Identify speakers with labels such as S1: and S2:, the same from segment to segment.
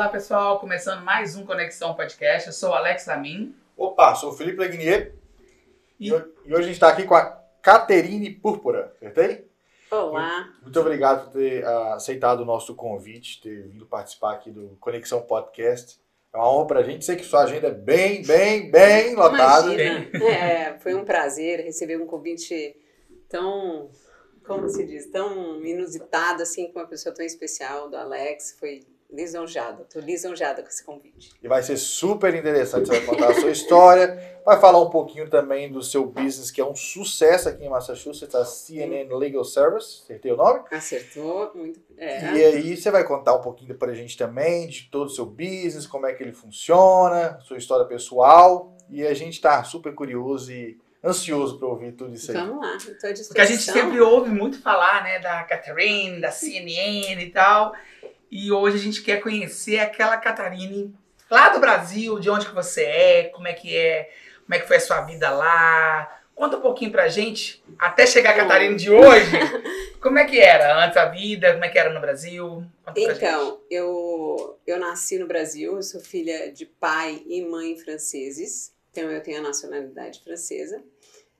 S1: Olá pessoal, começando mais um Conexão Podcast. Eu sou o Alex Amin.
S2: Opa, sou o Felipe Legnier. E, e hoje a gente está aqui com a Caterine Púrpura, acertei?
S3: Olá.
S2: Muito obrigado por ter uh, aceitado o nosso convite, ter vindo participar aqui do Conexão Podcast. É uma honra pra gente. Sei que sua agenda é bem, bem, bem lotada.
S3: Imagina. É, foi um prazer receber um convite tão, como se diz, tão inusitado assim, com uma pessoa tão especial do Alex. Foi lisonjada, tô lisonjada com esse convite.
S2: E vai ser super interessante, você vai contar a sua história, vai falar um pouquinho também do seu business, que é um sucesso aqui em Massachusetts, a CNN Legal Service, acertei o nome?
S3: Acertou, muito. É.
S2: E aí você vai contar um pouquinho pra gente também de todo o seu business, como é que ele funciona, sua história pessoal, e a gente tá super curioso e ansioso para ouvir tudo isso aí.
S3: Vamos lá, estou à disposição.
S1: Porque a gente sempre ouve muito falar, né, da Catherine, da CNN e tal, e hoje a gente quer conhecer aquela Catarine lá do Brasil, de onde que você é, como é que é, como é que foi a sua vida lá. Conta um pouquinho pra gente, até chegar a Catarina de hoje, como é que era antes a vida, como é que era no Brasil?
S3: então, eu, eu nasci no Brasil, eu sou filha de pai e mãe franceses, então eu tenho a nacionalidade francesa.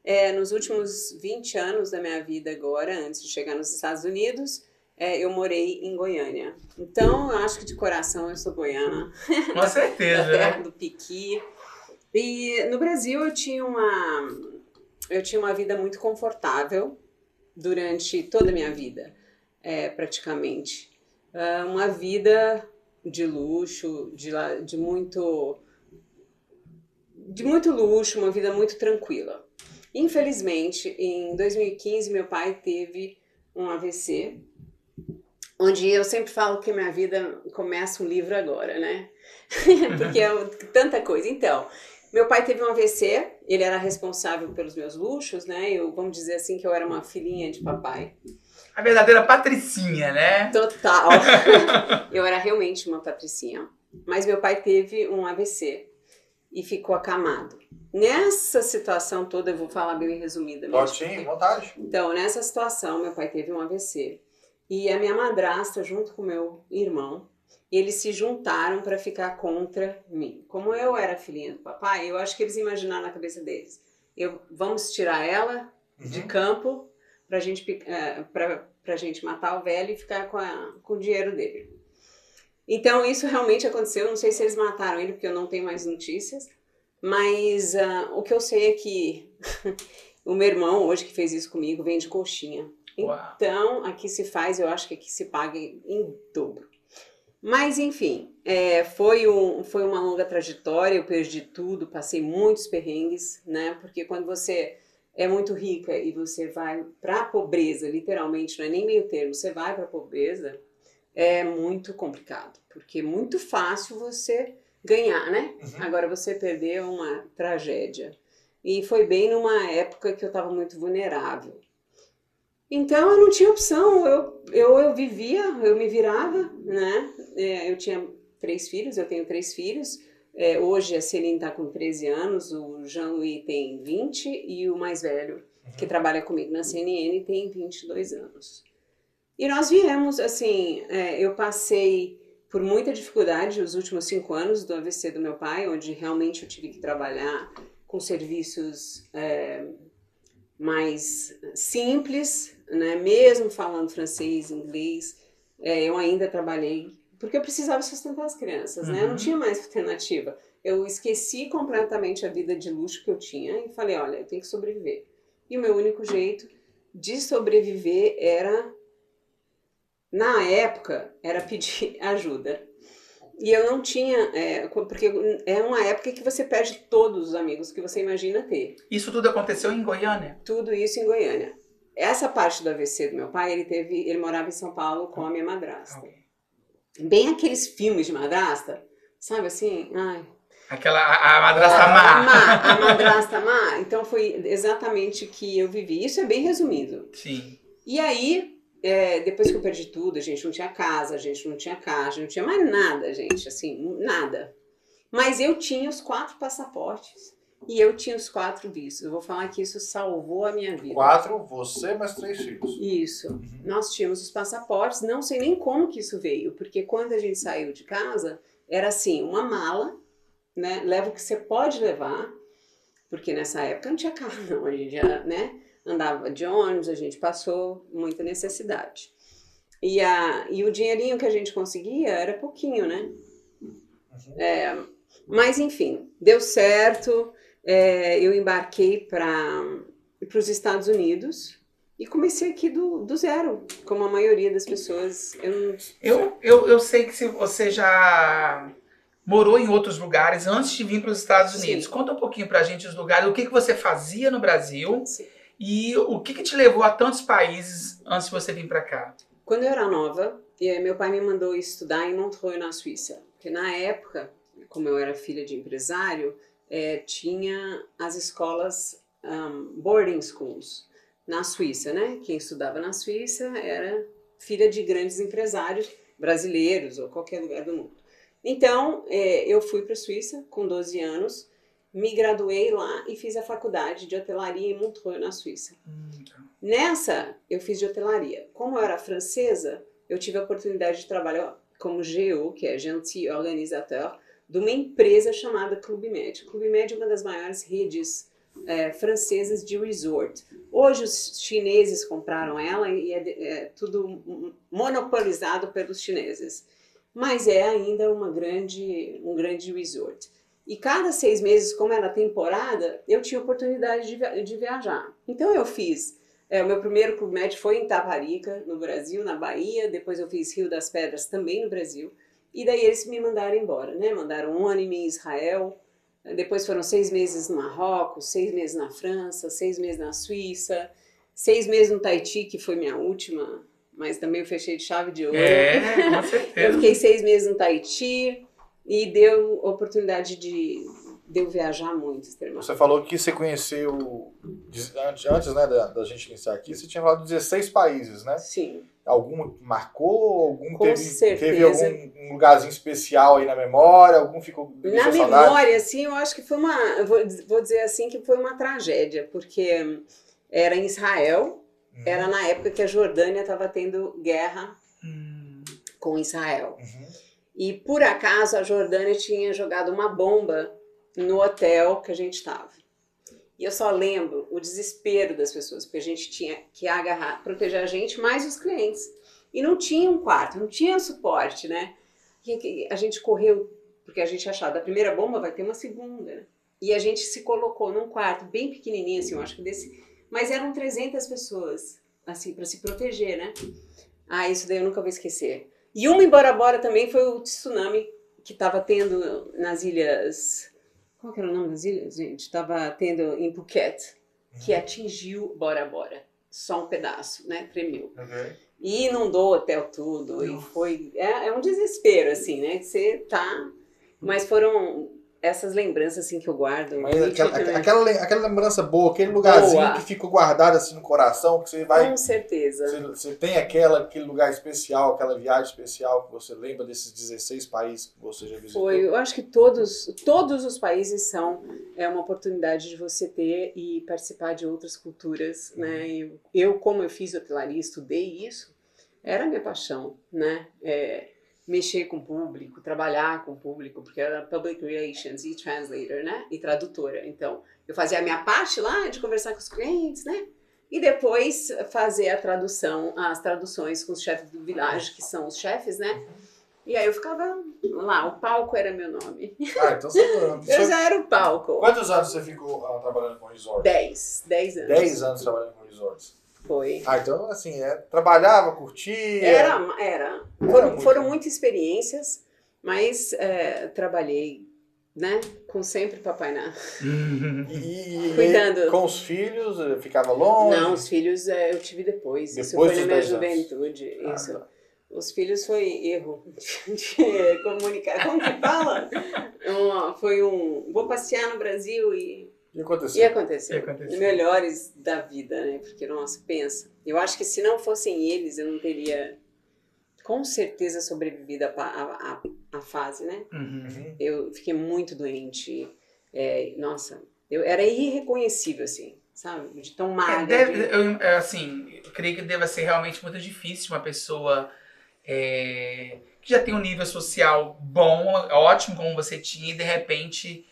S3: É, nos últimos 20 anos da minha vida agora, antes de chegar nos Estados Unidos, é, eu morei em Goiânia. Então, eu acho que de coração eu sou goiana.
S1: Com certeza.
S3: da terra né? do Piqui. E no Brasil eu tinha uma eu tinha uma vida muito confortável durante toda a minha vida, é, praticamente. Uh, uma vida de luxo, de, de muito de muito luxo, uma vida muito tranquila. Infelizmente, em 2015 meu pai teve um AVC onde eu sempre falo que minha vida começa um livro agora, né? Porque é tanta coisa. Então, meu pai teve um AVC, ele era responsável pelos meus luxos, né? Eu, vamos dizer assim que eu era uma filhinha de papai.
S1: A verdadeira patricinha, né?
S3: Total. eu era realmente uma patricinha. Mas meu pai teve um AVC e ficou acamado. Nessa situação toda, eu vou falar bem resumida.
S2: Pode sim, vontade.
S3: Então, nessa situação, meu pai teve um AVC e a minha madrasta junto com meu irmão, eles se juntaram para ficar contra mim. Como eu era filhinha do papai, eu acho que eles imaginaram na cabeça deles, eu vamos tirar ela uhum. de campo para gente uh, pra, gente matar o velho e ficar com, a, com o dinheiro dele. Então isso realmente aconteceu. Não sei se eles mataram ele porque eu não tenho mais notícias, mas uh, o que eu sei é que o meu irmão hoje que fez isso comigo vende coxinha. Então, aqui se faz, eu acho que aqui se paga em dobro. Mas, enfim, é, foi, um, foi uma longa trajetória, eu perdi tudo, passei muitos perrengues, né? Porque quando você é muito rica e você vai para a pobreza, literalmente, não é nem meio termo, você vai para a pobreza, é muito complicado, porque é muito fácil você ganhar, né? Uhum. Agora você perder é uma tragédia. E foi bem numa época que eu estava muito vulnerável. Então eu não tinha opção, eu, eu, eu vivia, eu me virava, né? É, eu tinha três filhos, eu tenho três filhos. É, hoje a Celine está com 13 anos, o Jean-Louis tem 20 e o mais velho, que uhum. trabalha comigo na CNN, tem 22 anos. E nós viemos, assim, é, eu passei por muita dificuldade os últimos cinco anos do AVC do meu pai, onde realmente eu tive que trabalhar com serviços é, mais simples, né? Mesmo falando francês, inglês, é, eu ainda trabalhei porque eu precisava sustentar as crianças, uhum. né? Eu não uhum. tinha mais alternativa. Eu esqueci completamente a vida de luxo que eu tinha e falei, olha, eu tenho que sobreviver. E o meu único jeito de sobreviver era, na época, era pedir ajuda. E eu não tinha, é, porque é uma época que você perde todos os amigos que você imagina ter.
S1: Isso tudo aconteceu em Goiânia?
S3: Tudo isso em Goiânia. Essa parte do AVC do meu pai, ele teve, ele morava em São Paulo com a minha madrasta. Bem aqueles filmes de madrasta, sabe assim? Ai.
S1: Aquela a, a madrasta má.
S3: má. A madrasta má. Então foi exatamente que eu vivi. Isso é bem resumido.
S1: Sim.
S3: E aí, é, depois que eu perdi tudo, a gente não tinha casa, a gente não tinha caixa, não tinha mais nada, gente, assim, nada. Mas eu tinha os quatro passaportes E eu tinha os quatro vistos. Eu vou falar que isso salvou a minha vida.
S2: Quatro, você mais três filhos.
S3: Isso.
S2: Uhum.
S3: Nós tínhamos os passaportes, não sei nem como que isso veio, porque quando a gente saiu de casa, era assim, uma mala, né? Leva o que você pode levar, porque nessa época não tinha carro, não. A gente já, né? Andava de ônibus, a gente passou muita necessidade. E, a, e o dinheirinho que a gente conseguia era pouquinho, né?
S2: Uhum.
S3: É, mas enfim, deu certo. É, eu embarquei para os Estados Unidos e comecei aqui do, do zero, como a maioria das pessoas. Eu, não-
S1: Eu, eu, eu sei que se você já morou em outros lugares antes de vir para os Estados
S3: Sim.
S1: Unidos. Conta um pouquinho pra gente os lugares, o que, que você fazia no Brasil
S3: Sim.
S1: e o que, que te levou a tantos países antes de você vir para cá.
S3: Quando eu era nova, eh, meu pai me mandou estudar em Montreux, na Suíça. Porque na época, como eu era filha de empresário, eh, tinha as escolas um, boarding schools na Suíça, né? Quem estudava na Suíça era filha de grandes empresários brasileiros ou qualquer lugar do mundo. Então, eh, eu fui para a Suíça com 12 anos, me graduei lá e fiz a faculdade de hotelaria em Montreux, na Suíça. Nessa, eu fiz de hotelaria. Como eu era francesa, eu tive a oportunidade de trabalhar como GO, que é Gentil Organisateur, de uma empresa chamada Clube Med. Clube Med é uma das maiores redes eh, francesas de resort. Hoje os chineses compraram ela e é, é tudo monopolizado pelos chineses. Mas é ainda uma grande, um grande resort. E cada seis meses, como era temporada, eu tinha oportunidade de, via- de viajar. Então eu fiz é, o meu primeiro Clube Med foi em Taparica, no Brasil, na Bahia. Depois eu fiz Rio das Pedras, também no Brasil. E daí eles me mandaram embora, né? Mandaram um ano e meio em Israel. Depois foram seis meses no Marrocos, seis meses na França, seis meses na Suíça, seis meses no Tahiti, que foi minha última, mas também eu fechei de chave de ouro.
S1: É, com
S3: Eu
S1: certeza.
S3: fiquei seis meses no Tahiti e deu oportunidade de, de eu viajar muito, extremamente.
S2: Você falou que você conheceu, antes né, da, da gente iniciar aqui, você tinha falado de 16 países, né?
S3: Sim.
S2: Algum marcou? Algum
S3: Com
S2: teve,
S3: certeza.
S2: teve algum um lugarzinho especial aí na memória? Algum ficou
S3: Na
S2: saudade?
S3: memória, assim, eu acho que foi uma. Vou, vou dizer assim que foi uma tragédia, porque era em Israel,
S2: Uhum.
S3: era na época que a Jordânia estava tendo guerra
S1: Hum,
S3: com Israel.
S2: Uhum.
S3: E por acaso a Jordânia tinha jogado uma bomba no hotel que a gente estava. E eu só lembro o desespero das pessoas, porque a gente tinha que agarrar, proteger a gente, mais os clientes. E não tinha um quarto, não tinha suporte, né? E que- a gente correu, porque a gente achava, da primeira bomba vai ter uma segunda. né? E a gente se colocou num quarto bem pequenininho, assim, eu acho que desse. Mas eram 300 pessoas, assim, para se proteger, né? Ah, isso daí eu nunca vou esquecer. E uma em Bora Bora também foi o tsunami que estava tendo nas ilhas. Qual que era o nome das ilhas, gente? Estava tendo em Phuket, que atingiu Bora Bora. Só um pedaço, né? Tremeu.
S2: Ok.
S3: E inundou o hotel tudo. E foi. É, é um desespero, assim, né? Você tá. Mas foram essas lembranças, assim, que eu guardo.
S2: Mas aquela, aquela, aquela lembrança boa, aquele lugarzinho
S3: Boa.
S2: que ficou guardado assim no coração, que você vai.
S3: Com certeza.
S2: Você, você tem aquela, aquele lugar especial, aquela viagem especial que você lembra desses 16 países que você já visitou?
S3: Foi, eu acho que todos, todos os países são é uma oportunidade de você ter e participar de outras culturas, né? E eu, como eu fiz hotelaria, estudei isso, era a minha paixão, né? É, mexer com o público, trabalhar com o público, porque eu era public relations e translator, né? E tradutora. Então, eu fazia a minha parte lá de conversar com os clientes, né? E depois fazer a tradução, as traduções com os chefes do village, que são os chefes, né? E aí eu ficava lá, o palco era meu nome.
S2: Ah, então você.
S3: Eu já era o palco.
S2: Quantos anos você ficou ah, trabalhando com resort?
S3: Dez, dez anos.
S2: 10 anos trabalhando com resorts.
S3: Foi.
S2: Ah, então assim, é, trabalhava, curtia.
S3: Era, era. Foram, foram muitas experiências, mas é, trabalhei, né, com sempre Papai na
S2: E, e-
S3: Cuidando.
S2: com os filhos, eh, ficava longe.
S3: Não, os filhos é, eu tive depois. Isso
S2: Depois
S3: foi
S2: dos
S3: na minha
S2: 10 anos.
S3: juventude.
S2: Ah,
S3: Isso.
S2: tá.
S3: Os filhos foi erro de comunicar. Como que fala? Um, foi um. Vou passear no Brasil e
S2: E aconteceu?
S3: E aconteceu.
S1: E aconteceu.
S3: Melhores da vida, né? Porque, nossa, pensa. Eu acho que se não fossem eles, eu não teria, com certeza, sobrevivido a, a, a, a fase, né?
S1: Uhum.
S3: Eu fiquei muito doente. É, nossa, Eu, era irreconhecível, assim, sabe? De tão
S1: É,
S3: magra.
S1: deve-
S3: de-
S1: eu, é, assim, eu creio que deva ser realmente muito difícil uma pessoa é, que já tem um nível social bom, ótimo como você tinha, e de repente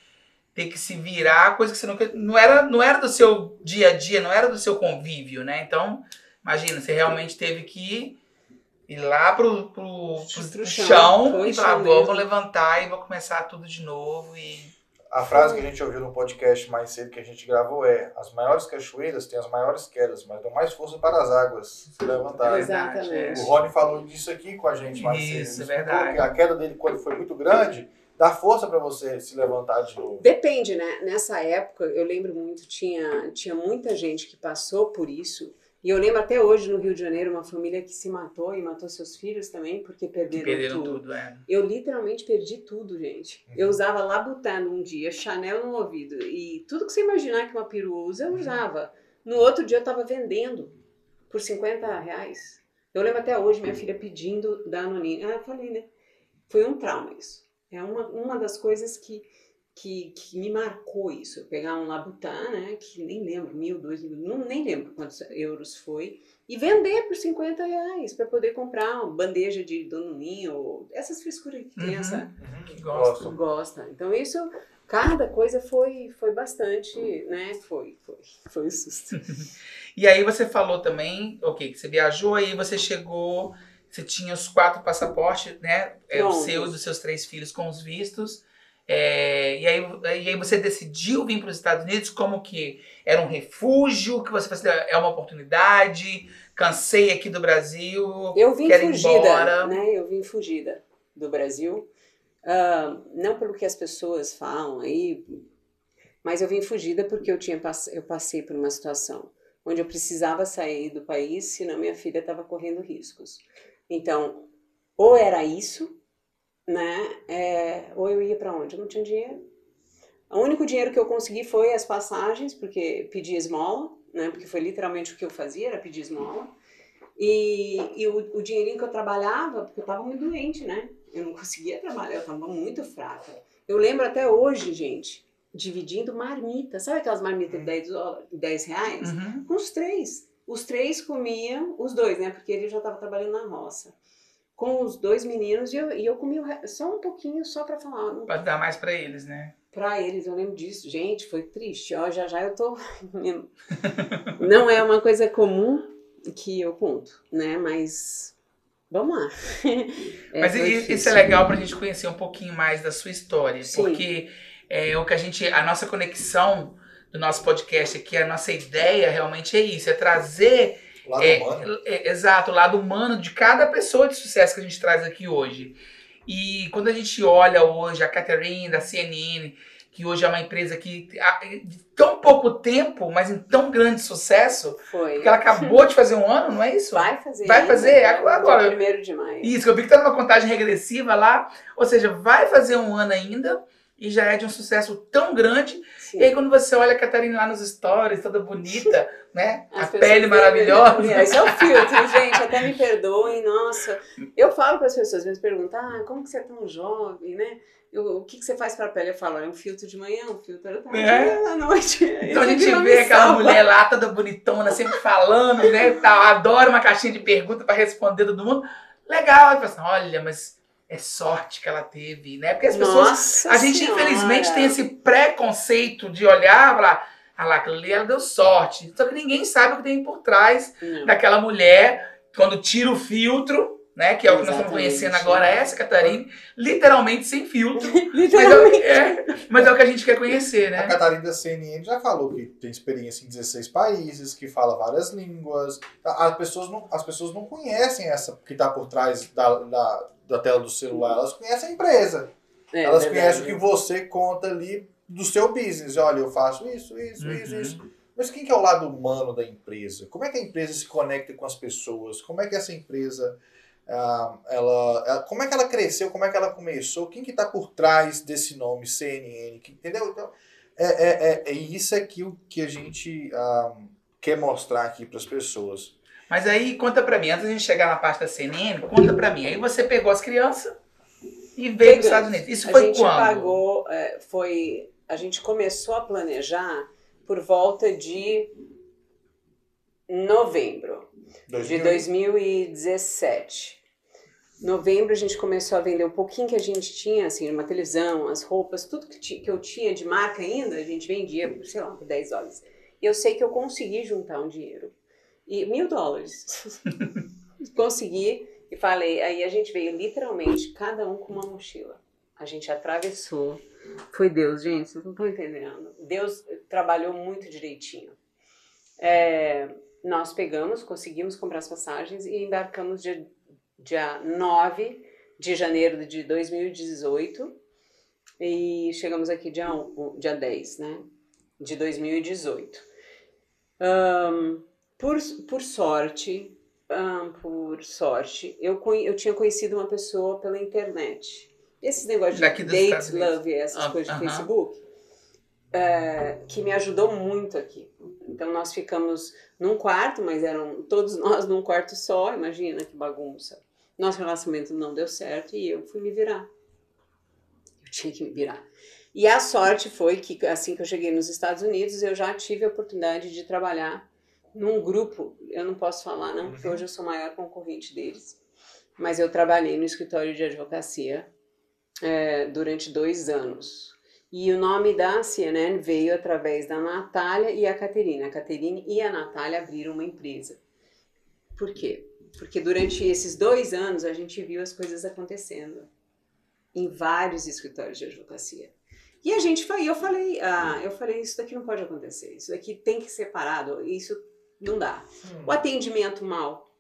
S1: ter que se virar, coisa que você nunca. Não era, não era do seu dia a dia, não era do seu convívio, né? Então, imagina, você realmente teve que ir lá pro, pro, pro,
S3: Pro
S1: chão, e falar,
S3: chão
S1: vamos levantar e vou começar tudo de novo. E
S2: A frase que a gente ouviu no podcast mais cedo que a gente gravou é: as maiores cachoeiras têm as maiores quedas, mas dão mais força para as águas se levantarem.
S3: Exatamente.
S2: O Rony falou disso aqui com a gente mais cedo.
S1: Isso, é verdade.
S2: A queda dele, quando foi muito grande, dá força para você se levantar de novo.
S3: Depende, né? Nessa época, eu lembro muito, tinha, tinha muita gente que passou por isso. E eu lembro até hoje no Rio de Janeiro, uma família que se matou e matou seus filhos também, porque
S1: que
S3: perderam,
S1: perderam
S3: tudo.
S1: tudo, é.
S3: Eu literalmente perdi tudo, gente.
S2: Uhum.
S3: Eu usava Labutin um dia, Chanel no ouvido. E tudo que você imaginar que uma peru usa, eu usava. No outro dia eu tava vendendo por 50 reais. Eu lembro até hoje minha filha pedindo da Anonina. Ah, eu falei, né? Foi um trauma isso. É uma, uma das coisas que, que, que me marcou isso. Eu pegar um Labutin, né? Que nem lembro, mil, dois mil, não, nem lembro quantos euros foi. E vender por 50 reais para poder comprar uma bandeja de Danoninho, essas frescuras que tem
S1: Uhum.
S3: essa
S1: Que gosta.
S2: Gosto.
S3: gosta. Então isso, cada coisa foi foi bastante, né? Foi, foi, foi um susto.
S1: E aí você falou também, ok, que você viajou, aí você chegou, você tinha os quatro passaportes, né? É, o seu e dos seus três filhos com os vistos. É, e, aí, e aí você decidiu vir para os Estados Unidos como que era um refúgio, que você falou assim, é uma oportunidade, cansei aqui do Brasil,
S3: Eu vim
S1: quero ir
S3: fugida,
S1: embora.
S3: né? Eu vim fugida do Brasil. Ah, não pelo que as pessoas falam aí, mas eu vim fugida porque eu tinha eu passei por uma situação onde eu precisava sair do país, senão minha filha estava correndo riscos. Então, ou era isso, né? é, ou eu ia para onde? Eu não tinha dinheiro. O único dinheiro que eu consegui foi as passagens, porque pedi esmola, né? Porque foi literalmente o que eu fazia, era pedir esmola. E, e o, o dinheirinho que eu trabalhava, porque eu estava muito doente, né? Eu não conseguia trabalhar, eu estava muito fraca. Eu lembro até hoje, gente, dividindo marmita. Sabe aquelas marmitas de 10, dólares- 10 reais?
S1: Uhum.
S3: Com os três. Os três comiam, os dois, né? Porque ele já estava trabalhando na roça. Com os dois meninos, e eu, e eu re- só um pouquinho, só para falar. Não
S1: Pode dar mais para eles, né?
S3: Pra eles, eu lembro disso. Gente, foi triste. Ó, já já eu tô. Não é uma coisa comum que eu conto, né? Mas. Vamos lá. É,
S1: Mas isso
S3: difícil.
S1: é legal pra gente conhecer um pouquinho mais da sua história,
S3: Sim.
S1: porque é o que a gente, a nossa conexão do nosso podcast aqui, a nossa ideia realmente é isso, é trazer
S2: O lado
S1: é,
S2: humano.
S1: é, exato, o lado humano de cada pessoa de sucesso que a gente traz aqui hoje. E quando a gente olha hoje a Catherine da CNN, que hoje é uma empresa que há- de tão pouco tempo, mas em tão grande sucesso,
S3: Foi.
S1: porque ela acabou de fazer um ano, não é isso?
S3: Vai fazer.
S1: Vai
S3: ainda,
S1: fazer?
S3: né?
S1: Agora- agora.
S3: Dia primeiro de maio.
S1: Isso, que eu vi que tá numa contagem regressiva lá, ou seja, vai fazer um ano ainda e já é de um sucesso tão grande.
S3: Sim.
S1: E aí quando você olha a Catarina lá nos stories, toda bonita, né?
S3: As
S1: a pele maravilhosa.
S3: né? Esse é o filtro, gente. Até me perdoem, nossa. Eu falo para as pessoas, me perguntam, ah, como que você é tão jovem, né? Eu- o que, que você faz para a pele? Eu falo, é um filtro de manhã, um filtro da tarde,
S1: É.
S3: à noite.
S1: Então a
S3: Isso
S1: gente vê aquela
S3: salva.
S1: mulher lá toda bonitona, sempre falando, né? Tal, adora uma caixinha de perguntas para responder todo mundo. Legal, aí fala assim, olha, mas é sorte que ela teve, né? Porque as pessoas
S3: Nossa
S1: A gente,
S3: Senhora.
S1: infelizmente, tem esse preconceito de olhar falar, ah lá, aquilo ali ela deu sorte. Só que ninguém sabe o que tem por trás
S3: Não.
S1: daquela mulher, quando tira o filtro, né? Que é o que nós estamos
S3: Exatamente.
S1: conhecendo agora, essa Catarina, literalmente sem filtro. Mas
S3: Literalmente.
S1: é, é- mas é o que a gente quer conhecer,
S2: A
S1: né?
S2: Catarina da CNN já falou que tem experiência em 16 países, que fala várias línguas. A- As pessoas não, as pessoas não conhecem essa que está por trás da, da, da tela do celular. Elas conhecem a empresa.
S3: É,
S2: Elas conhecem o que você conta ali do seu business. Olha, eu faço isso, isso, isso,
S1: Uhum.
S2: isso. Mas quem que é o lado humano da empresa? Como é que a empresa se conecta com as pessoas? Como é que essa empresa... ah, ela, ela- como é que ela cresceu? Como é que ela começou? Quem que está por trás desse nome CNN? Que- entendeu? Então, é, é, é, é isso aqui o que a gente ah, quer mostrar aqui para as pessoas.
S1: Mas aí, conta pra mim, antes de a gente chegar na parte da CNN, conta pra mim. Aí você pegou as crianças e veio para os. Estados Unidos. Isso
S3: a
S1: foi
S3: gente
S1: quando?
S3: pagou, é, foi a gente começou a planejar por volta de novembro de 2017. Novembro a gente começou a vender um pouquinho que a gente tinha, assim, uma televisão, as roupas, tudo que, que eu tinha de marca ainda, a gente vendia, por, sei lá, por 10 dólares. E eu sei que eu consegui juntar um dinheiro. E mil dólares. consegui e falei, aí a gente veio literalmente, cada um com uma mochila. A gente atravessou. Foi Deus, gente, vocês não estão entendendo. Deus trabalhou muito direitinho. É, nós pegamos, conseguimos comprar as passagens e embarcamos dia, dia 9 de janeiro de 2018 e chegamos aqui dia, dia 10, né? De 2018. Um, por, por sorte, um, por sorte, eu, eu tinha conhecido uma pessoa pela internet. Esses negócios de date, love, essas ah, coisas de uh -huh. Facebook, é, que me ajudou muito aqui. Então nós ficamos num quarto, mas eram todos nós num quarto só, imagina que bagunça. Nosso relacionamento não deu certo e eu fui me virar. Eu tinha que me virar. E a sorte foi que assim que eu cheguei nos Estados Unidos, eu já tive a oportunidade de trabalhar num grupo, eu não posso falar não, porque uhum. hoje eu sou maior concorrente deles, mas eu trabalhei no escritório de advocacia é, durante dois anos. E o nome da CNN veio através da Natália e a Caterina. A Caterine e a Natália abriram uma empresa. Por quê? Porque durante esses dois anos a gente viu as coisas acontecendo em vários escritórios de advocacia. E a gente foi, eu falei, ah, eu falei, isso daqui não pode acontecer, isso daqui tem que ser parado, isso não dá. Hum. O atendimento mal.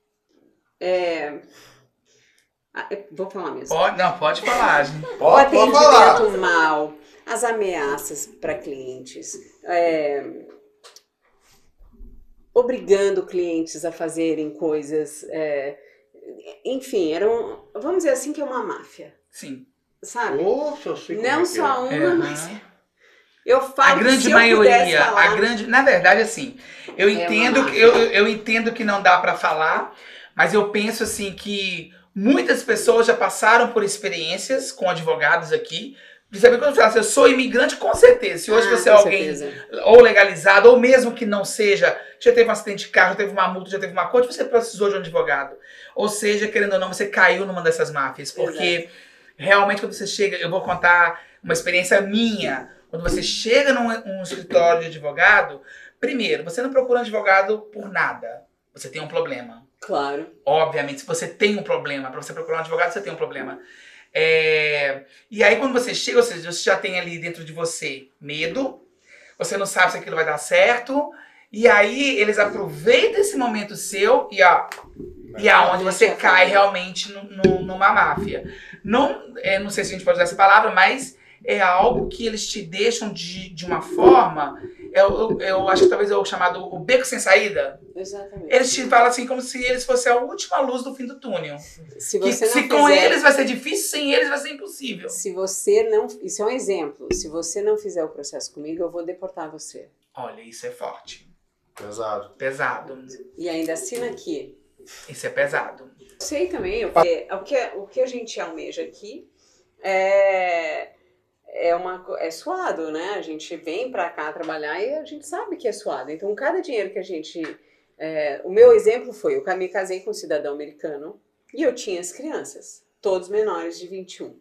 S3: É, ah, vou falar mesmo.
S1: Pode, não, pode falar.
S3: Pode, o atendimento mal, as ameaças para clientes, é, obrigando clientes a fazerem coisas. É, enfim, eram, vamos dizer assim, que é uma máfia.
S1: Sim.
S3: Sabe?
S2: Nossa, eu sei
S3: Não
S2: é
S3: só
S2: é.
S3: uma, mas. Eu falo
S1: a grande maioria, falar, a grande, na verdade, assim, eu é entendo, que, eu, eu entendo que não dá para falar, mas eu penso assim que muitas pessoas já passaram por experiências com advogados aqui Principalmente quando você fala assim, eu sou imigrante, com certeza. Se hoje ah, você é alguém certeza. ou legalizado, ou mesmo que não seja, já teve um acidente de carro, já teve uma multa, já teve uma coisa, você precisou de um advogado. Ou seja, querendo ou não, você caiu numa dessas máfias. Porque Exato. realmente quando você chega, eu vou contar uma experiência minha. Quando você chega num um escritório de advogado, primeiro, você não procura um advogado por nada. Você tem um problema.
S3: Claro.
S1: Obviamente, se você tem um problema, para você procurar um advogado, você tem um problema. É... E aí, quando você chega, ou seja, você já tem ali dentro de você medo, você não sabe se aquilo vai dar certo, e aí eles aproveitam esse momento seu e ó. E aonde você cai realmente no, no, numa máfia. Não, é, não sei se a gente pode usar essa palavra, mas é algo que eles te deixam de, de uma forma. Eu, eu, eu acho que talvez é o chamado o beco sem saída.
S3: Exatamente.
S1: Eles te falam assim como se eles fossem a última luz do fim do túnel.
S3: Se, você
S1: que, se
S3: fizer,
S1: com eles vai ser difícil, sem eles vai ser impossível.
S3: Se você não. Isso é um exemplo. Se você não fizer o processo comigo, eu vou deportar você.
S1: Olha, isso é forte.
S2: Pesado.
S1: Pesado.
S3: E ainda assina aqui.
S1: Isso é pesado.
S3: Sei também. O o que, o que a gente almeja aqui é é uma é suado, né? A gente vem para cá trabalhar e a gente sabe que é suado. Então, cada dinheiro que a gente é, o meu exemplo foi, eu me casei com um cidadão americano e eu tinha as crianças, todos menores de 21.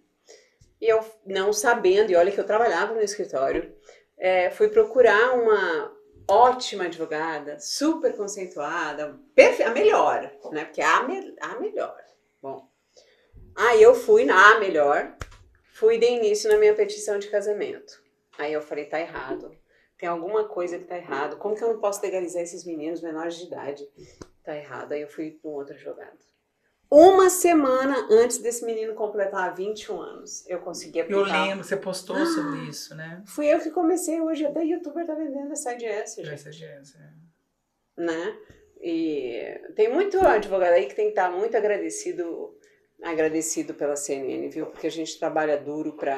S3: E eu, não sabendo, e olha que eu trabalhava no escritório, é, fui procurar uma ótima advogada, super conceituada, a melhor, né? Porque a, me, a melhor. Bom, aí eu fui na melhor, Fui de início na minha petição de casamento. Aí eu falei, tá errado. Tem alguma coisa que tá errado. Como que eu não posso legalizar esses meninos menores de idade? Tá errado. Aí eu fui para um outro advogado. Uma semana antes desse menino completar 21 anos, eu consegui aplicar.
S1: Eu lembro, você postou ah, sobre isso, né?
S3: Fui eu que comecei. Hoje até youtuber tá vendendo essa IDS,
S1: gente. Essa é.
S3: Né? E tem muito advogado aí que tem que estar muito agradecido agradecido pela CNN, viu? Porque a gente trabalha duro para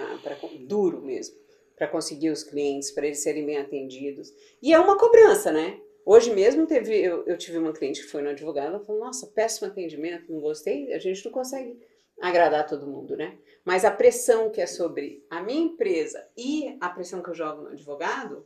S3: duro mesmo para conseguir os clientes, para eles serem bem atendidos. E é uma cobrança, né? Hoje mesmo teve, eu, eu tive uma cliente que foi no advogado, ela falou: "Nossa, péssimo atendimento, não gostei". A gente não consegue agradar todo mundo, né? Mas a pressão que é sobre a minha empresa e a pressão que eu jogo no advogado,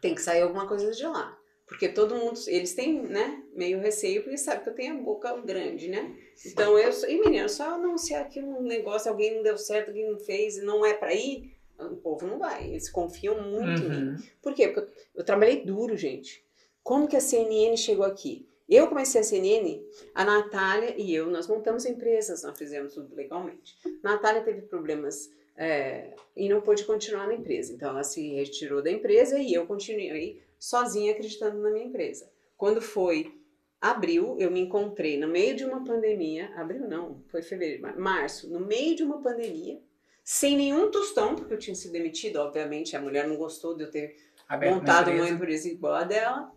S3: tem que sair alguma coisa de lá. Porque todo mundo, eles têm, né, meio receio, porque sabe que eu tenho a boca grande, né? Então eu, e menino, só anunciar que um negócio, alguém não deu certo, alguém não fez, e não é para ir, o povo não vai. Eles confiam muito uhum. em mim. Por quê? Porque eu, eu trabalhei duro, gente. Como que a CNN chegou aqui? Eu comecei a CNN, a Natália e eu, nós montamos empresas, nós fizemos tudo legalmente. Natália teve problemas é, e não pôde continuar na empresa. Então ela se retirou da empresa e eu continuei sozinha acreditando na minha empresa. Quando foi abril, eu me encontrei no meio de uma pandemia, abril não, foi fevereiro, março, no meio de uma pandemia, sem nenhum tostão, porque eu tinha sido demitida, obviamente, a mulher não gostou de eu ter Aberto montado uma empresa igual a dela.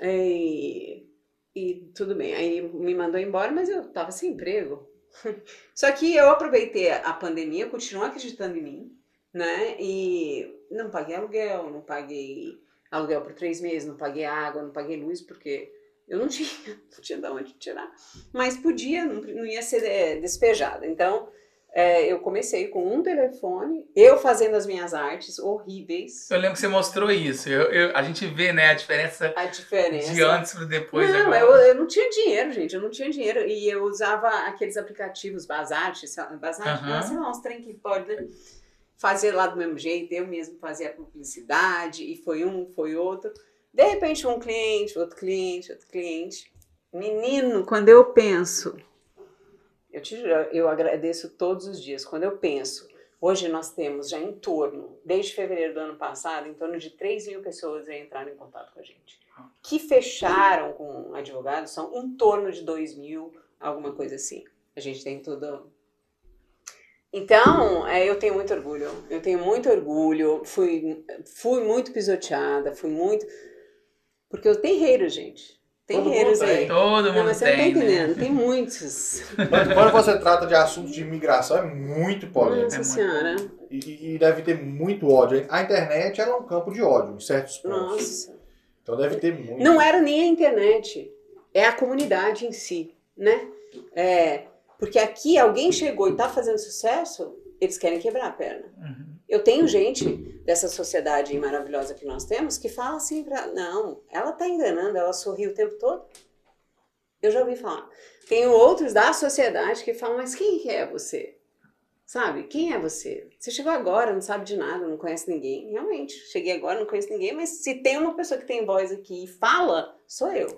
S3: E, e tudo bem, aí me mandou embora, mas eu tava sem emprego. Só que eu aproveitei a pandemia, continuo acreditando em mim, né? E não paguei aluguel, não paguei aluguel por três meses, não paguei água, não paguei luz, porque eu não tinha, não tinha de onde tirar. Mas podia, não, não ia ser é, despejada. Então, é, eu comecei com um telefone, eu fazendo as minhas artes horríveis.
S1: Eu lembro que você mostrou isso. Eu, eu, a gente vê, né, a diferença,
S3: a diferença.
S1: de antes para depois.
S3: Não, eu, eu, não tinha dinheiro, gente. Eu não tinha dinheiro. E eu usava aqueles aplicativos Bazarte, Bazarte, uhum. sei lá, uns trem que pode né, fazer lá do mesmo jeito. Eu mesmo fazia publicidade, e foi um, foi outro. De repente, um cliente, outro cliente, outro cliente. Menino, quando eu penso eu te eu agradeço todos os dias. Quando eu penso, hoje nós temos já em torno, desde fevereiro do ano passado, em torno de 3 mil pessoas já entraram em contato com a gente. Que fecharam com advogados são em torno de 2 mil, alguma coisa assim. A gente tem tudo. Então, é, eu tenho muito orgulho. Eu tenho muito orgulho. Fui, fui muito pisoteada, fui muito. Porque eu terreiro, gente. Terreiros aí.
S1: Todo mundo não, mas você tem, não tá
S3: entendendo, né? tem muitos.
S2: Mas quando você trata de assuntos de imigração, é muito polêmico.
S3: Nossa
S2: é
S3: senhora.
S2: E, e, deve ter muito ódio. A internet é um campo de ódio, em certos pontos. Nossa. Então deve ter muito.
S3: Não era nem a internet, é a comunidade em si, né? É, porque aqui alguém chegou e está fazendo sucesso, eles querem quebrar a perna. Uhum. Eu tenho gente dessa sociedade maravilhosa que nós temos que fala assim pra. Não, ela tá enganando, ela sorri o tempo todo. Eu já ouvi falar. Tenho outros da sociedade que falam, mas quem é você? Sabe? Quem é você? Você chegou agora, não sabe de nada, não conhece ninguém. Realmente, cheguei agora, não conheço ninguém, mas se tem uma pessoa que tem voz aqui e fala, sou eu.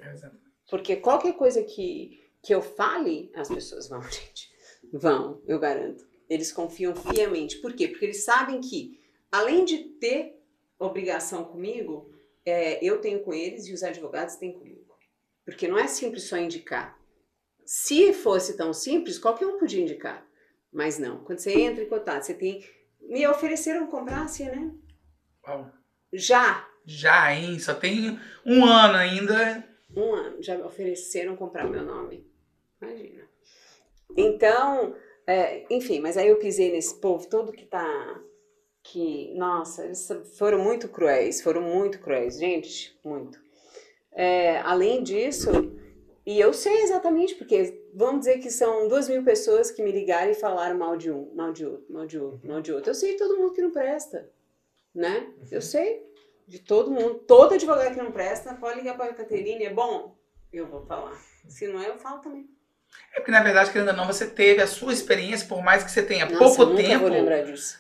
S3: Porque qualquer coisa que, que eu fale, as pessoas vão, gente. Vão, eu garanto. Eles confiam fiamente. Por quê? Porque eles sabem que, além de ter obrigação comigo, é, eu tenho com eles e os advogados têm comigo. Porque não é simples só indicar. Se fosse tão simples, qualquer um podia indicar. Mas não. Quando você entra em contato, você tem. Me ofereceram comprar assim, né?
S1: Uau.
S3: Já.
S1: Já, hein? Só tem um ano ainda.
S3: Um ano. Já me ofereceram comprar meu nome. Imagina. Então, é, enfim, mas aí eu pisei nesse povo todo que tá. Que, nossa, eles foram muito cruéis, foram muito cruéis, gente, muito. É, além disso, e eu sei exatamente, porque vamos dizer que são duas mil pessoas que me ligaram e falaram mal de um, mal de outro, mal de outro, mal de outro. Eu sei todo mundo que não presta, né? Eu uhum. sei de todo mundo, todo advogado que não presta, pode ligar para a Caterine, é bom? Eu vou falar. Se não é, eu falo também.
S1: É porque, na verdade, querendo ou não, você teve a sua experiência, por mais que você tenha Nossa, pouco tempo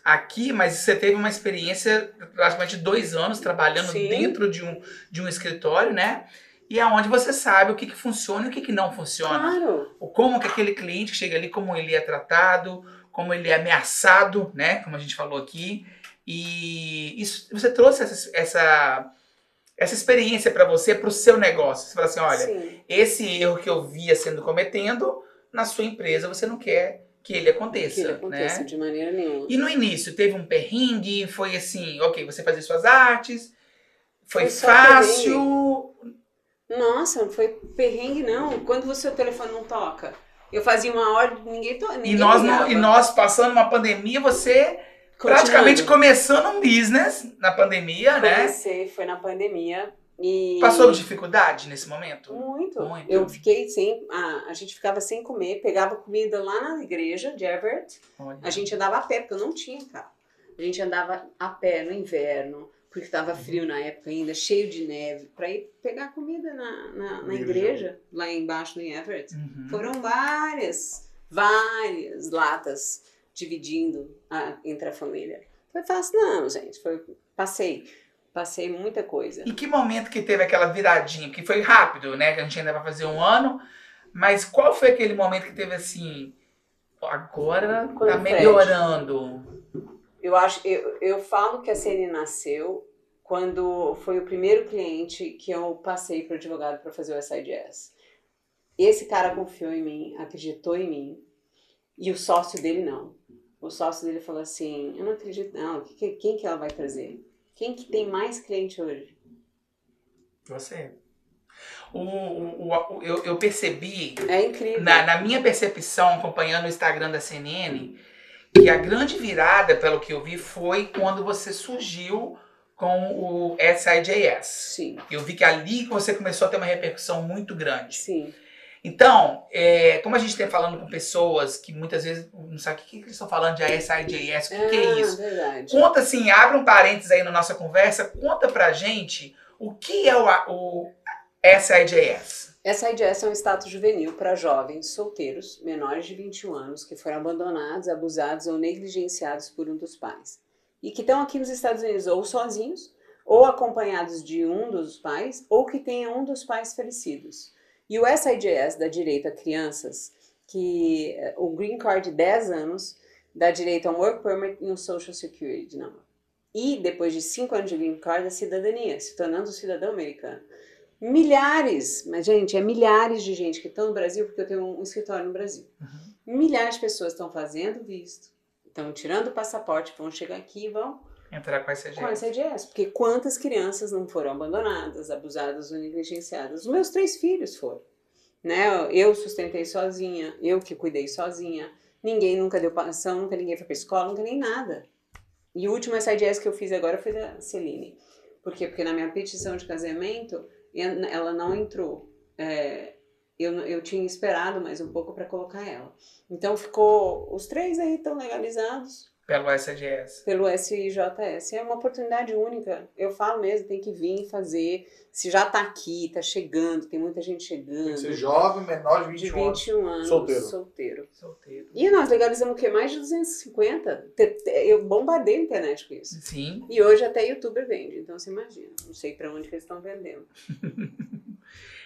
S1: aqui, mas você teve uma experiência praticamente dois anos trabalhando Sim. dentro de um, de um escritório, né? E é onde você sabe o que, que funciona e o que, que não funciona.
S3: Claro.
S1: O como que aquele cliente chega ali, como ele é tratado, como ele é ameaçado, né? Como a gente falou aqui. E isso, você trouxe essa, essa essa experiência para você, para o seu negócio. Você fala assim, olha, Sim. esse erro que eu via sendo cometendo, na sua empresa você não quer que ele aconteça. Que ele
S3: aconteça
S1: né?
S3: de maneira nenhuma.
S1: E no início, teve um perrengue, foi assim, ok, você fazia suas artes, foi, foi fácil...
S3: Nossa, não foi perrengue não. Quando o seu telefone não toca, eu fazia uma hora, ninguém, to... ninguém
S1: e nós E nós passando uma pandemia, você praticamente começando um business na pandemia,
S3: Comecei, né? Comecei, foi na pandemia. E
S1: Passou dificuldade nesse momento?
S3: muito.
S1: Muito.
S3: Eu fiquei sem. A, a gente ficava sem comer, pegava comida lá na igreja de Everett.
S1: Olha.
S3: A gente andava a pé, porque eu não tinha carro. A gente andava a pé no inverno, porque estava frio na época ainda, cheio de neve, para ir pegar comida na, na, na
S2: Igreja.
S3: igreja, lá embaixo em Everett.
S1: Uhum.
S3: Foram várias, várias latas dividindo a- entre a família. Foi fácil, não, gente. Foi, passei. Passei muita coisa.
S1: Em que momento que teve aquela viradinha? Porque foi rápido, né? Que a gente ainda vai fazer um ano. Mas qual foi aquele momento que teve assim? "Ó, Agora
S3: Quando
S1: tá melhorando.
S3: Eu acho, eu, eu falo que a CN nasceu quando foi o primeiro cliente que eu passei para o advogado para fazer o SIDS. Esse cara confiou em mim, acreditou em mim, e o sócio dele não. O sócio dele falou assim: Eu não acredito, não. Que- que- Quem que ela vai trazer? Quem que tem mais cliente hoje?
S1: Você. O, o- o- eu, eu percebi,
S3: É incrível.
S1: na, na minha percepção, acompanhando o Instagram da CNN, que a grande virada, pelo que eu vi, foi quando você surgiu com o SIJS.
S3: Sim,
S1: Eu vi que ali você começou a ter uma repercussão muito grande.
S3: sim.
S1: Então, é, como a gente está falando com pessoas que muitas vezes não sabem o que, que eles estão falando de SIJS, o que, que é
S3: Ah,
S1: isso?
S3: verdade.
S1: Conta assim, abre um parênteses aí na nossa conversa, conta pra gente o que é o, o SIJS.
S3: SIDS é um status juvenil para jovens solteiros menores de 21 anos que foram abandonados, abusados ou negligenciados por um dos pais. E que estão aqui nos Estados Unidos ou sozinhos, ou acompanhados de um dos pais, ou que tenham um dos pais falecidos. E o SIDS dá direito a crianças que eh, o Green Card de 10 anos dá direito a um Work Permit e um Social Security number. E depois de 5 anos de Green Card, a cidadania, se tornando cidadão americano. Milhares, mas gente, é milhares de gente que estão no Brasil, porque eu tenho um escritório no Brasil. Milhares de pessoas estão fazendo visto, estão tirando o passaporte, vão chegar aqui e vão
S1: Entrar com
S3: com
S1: SIJS.
S3: essa IDS. Porque quantas crianças não foram abandonadas, abusadas ou negligenciadas? Os meus três filhos foram. Né? Eu sustentei sozinha, eu que cuidei sozinha. Ninguém nunca deu pensão, nunca ninguém foi pra escola, nunca nem nada. E o último SIDS que eu fiz agora foi da Celine. Por quê? Porque na minha petição de casamento, en- ela não entrou. É, eu, eu tinha esperado mais um pouco para colocar ela. Então ficou. Os três aí estão legalizados
S1: Pelo SIJS.
S3: pelo SIJS. É uma oportunidade única. Eu falo mesmo, tem que vir fazer. Se já tá aqui, tá chegando, tem muita gente
S2: Tem
S3: chegando.
S2: que ser jovem, menor de
S3: de
S2: 21 anos.
S3: 21 anos.
S2: Solteiro.
S3: solteiro.
S1: Solteiro.
S3: E nós legalizamos o quê? Mais de 250. Te- te- Eu bombardei a internet com isso.
S1: Sim.
S3: E hoje até youtuber vende, então você imagina. Não sei pra onde que eles estão vendendo.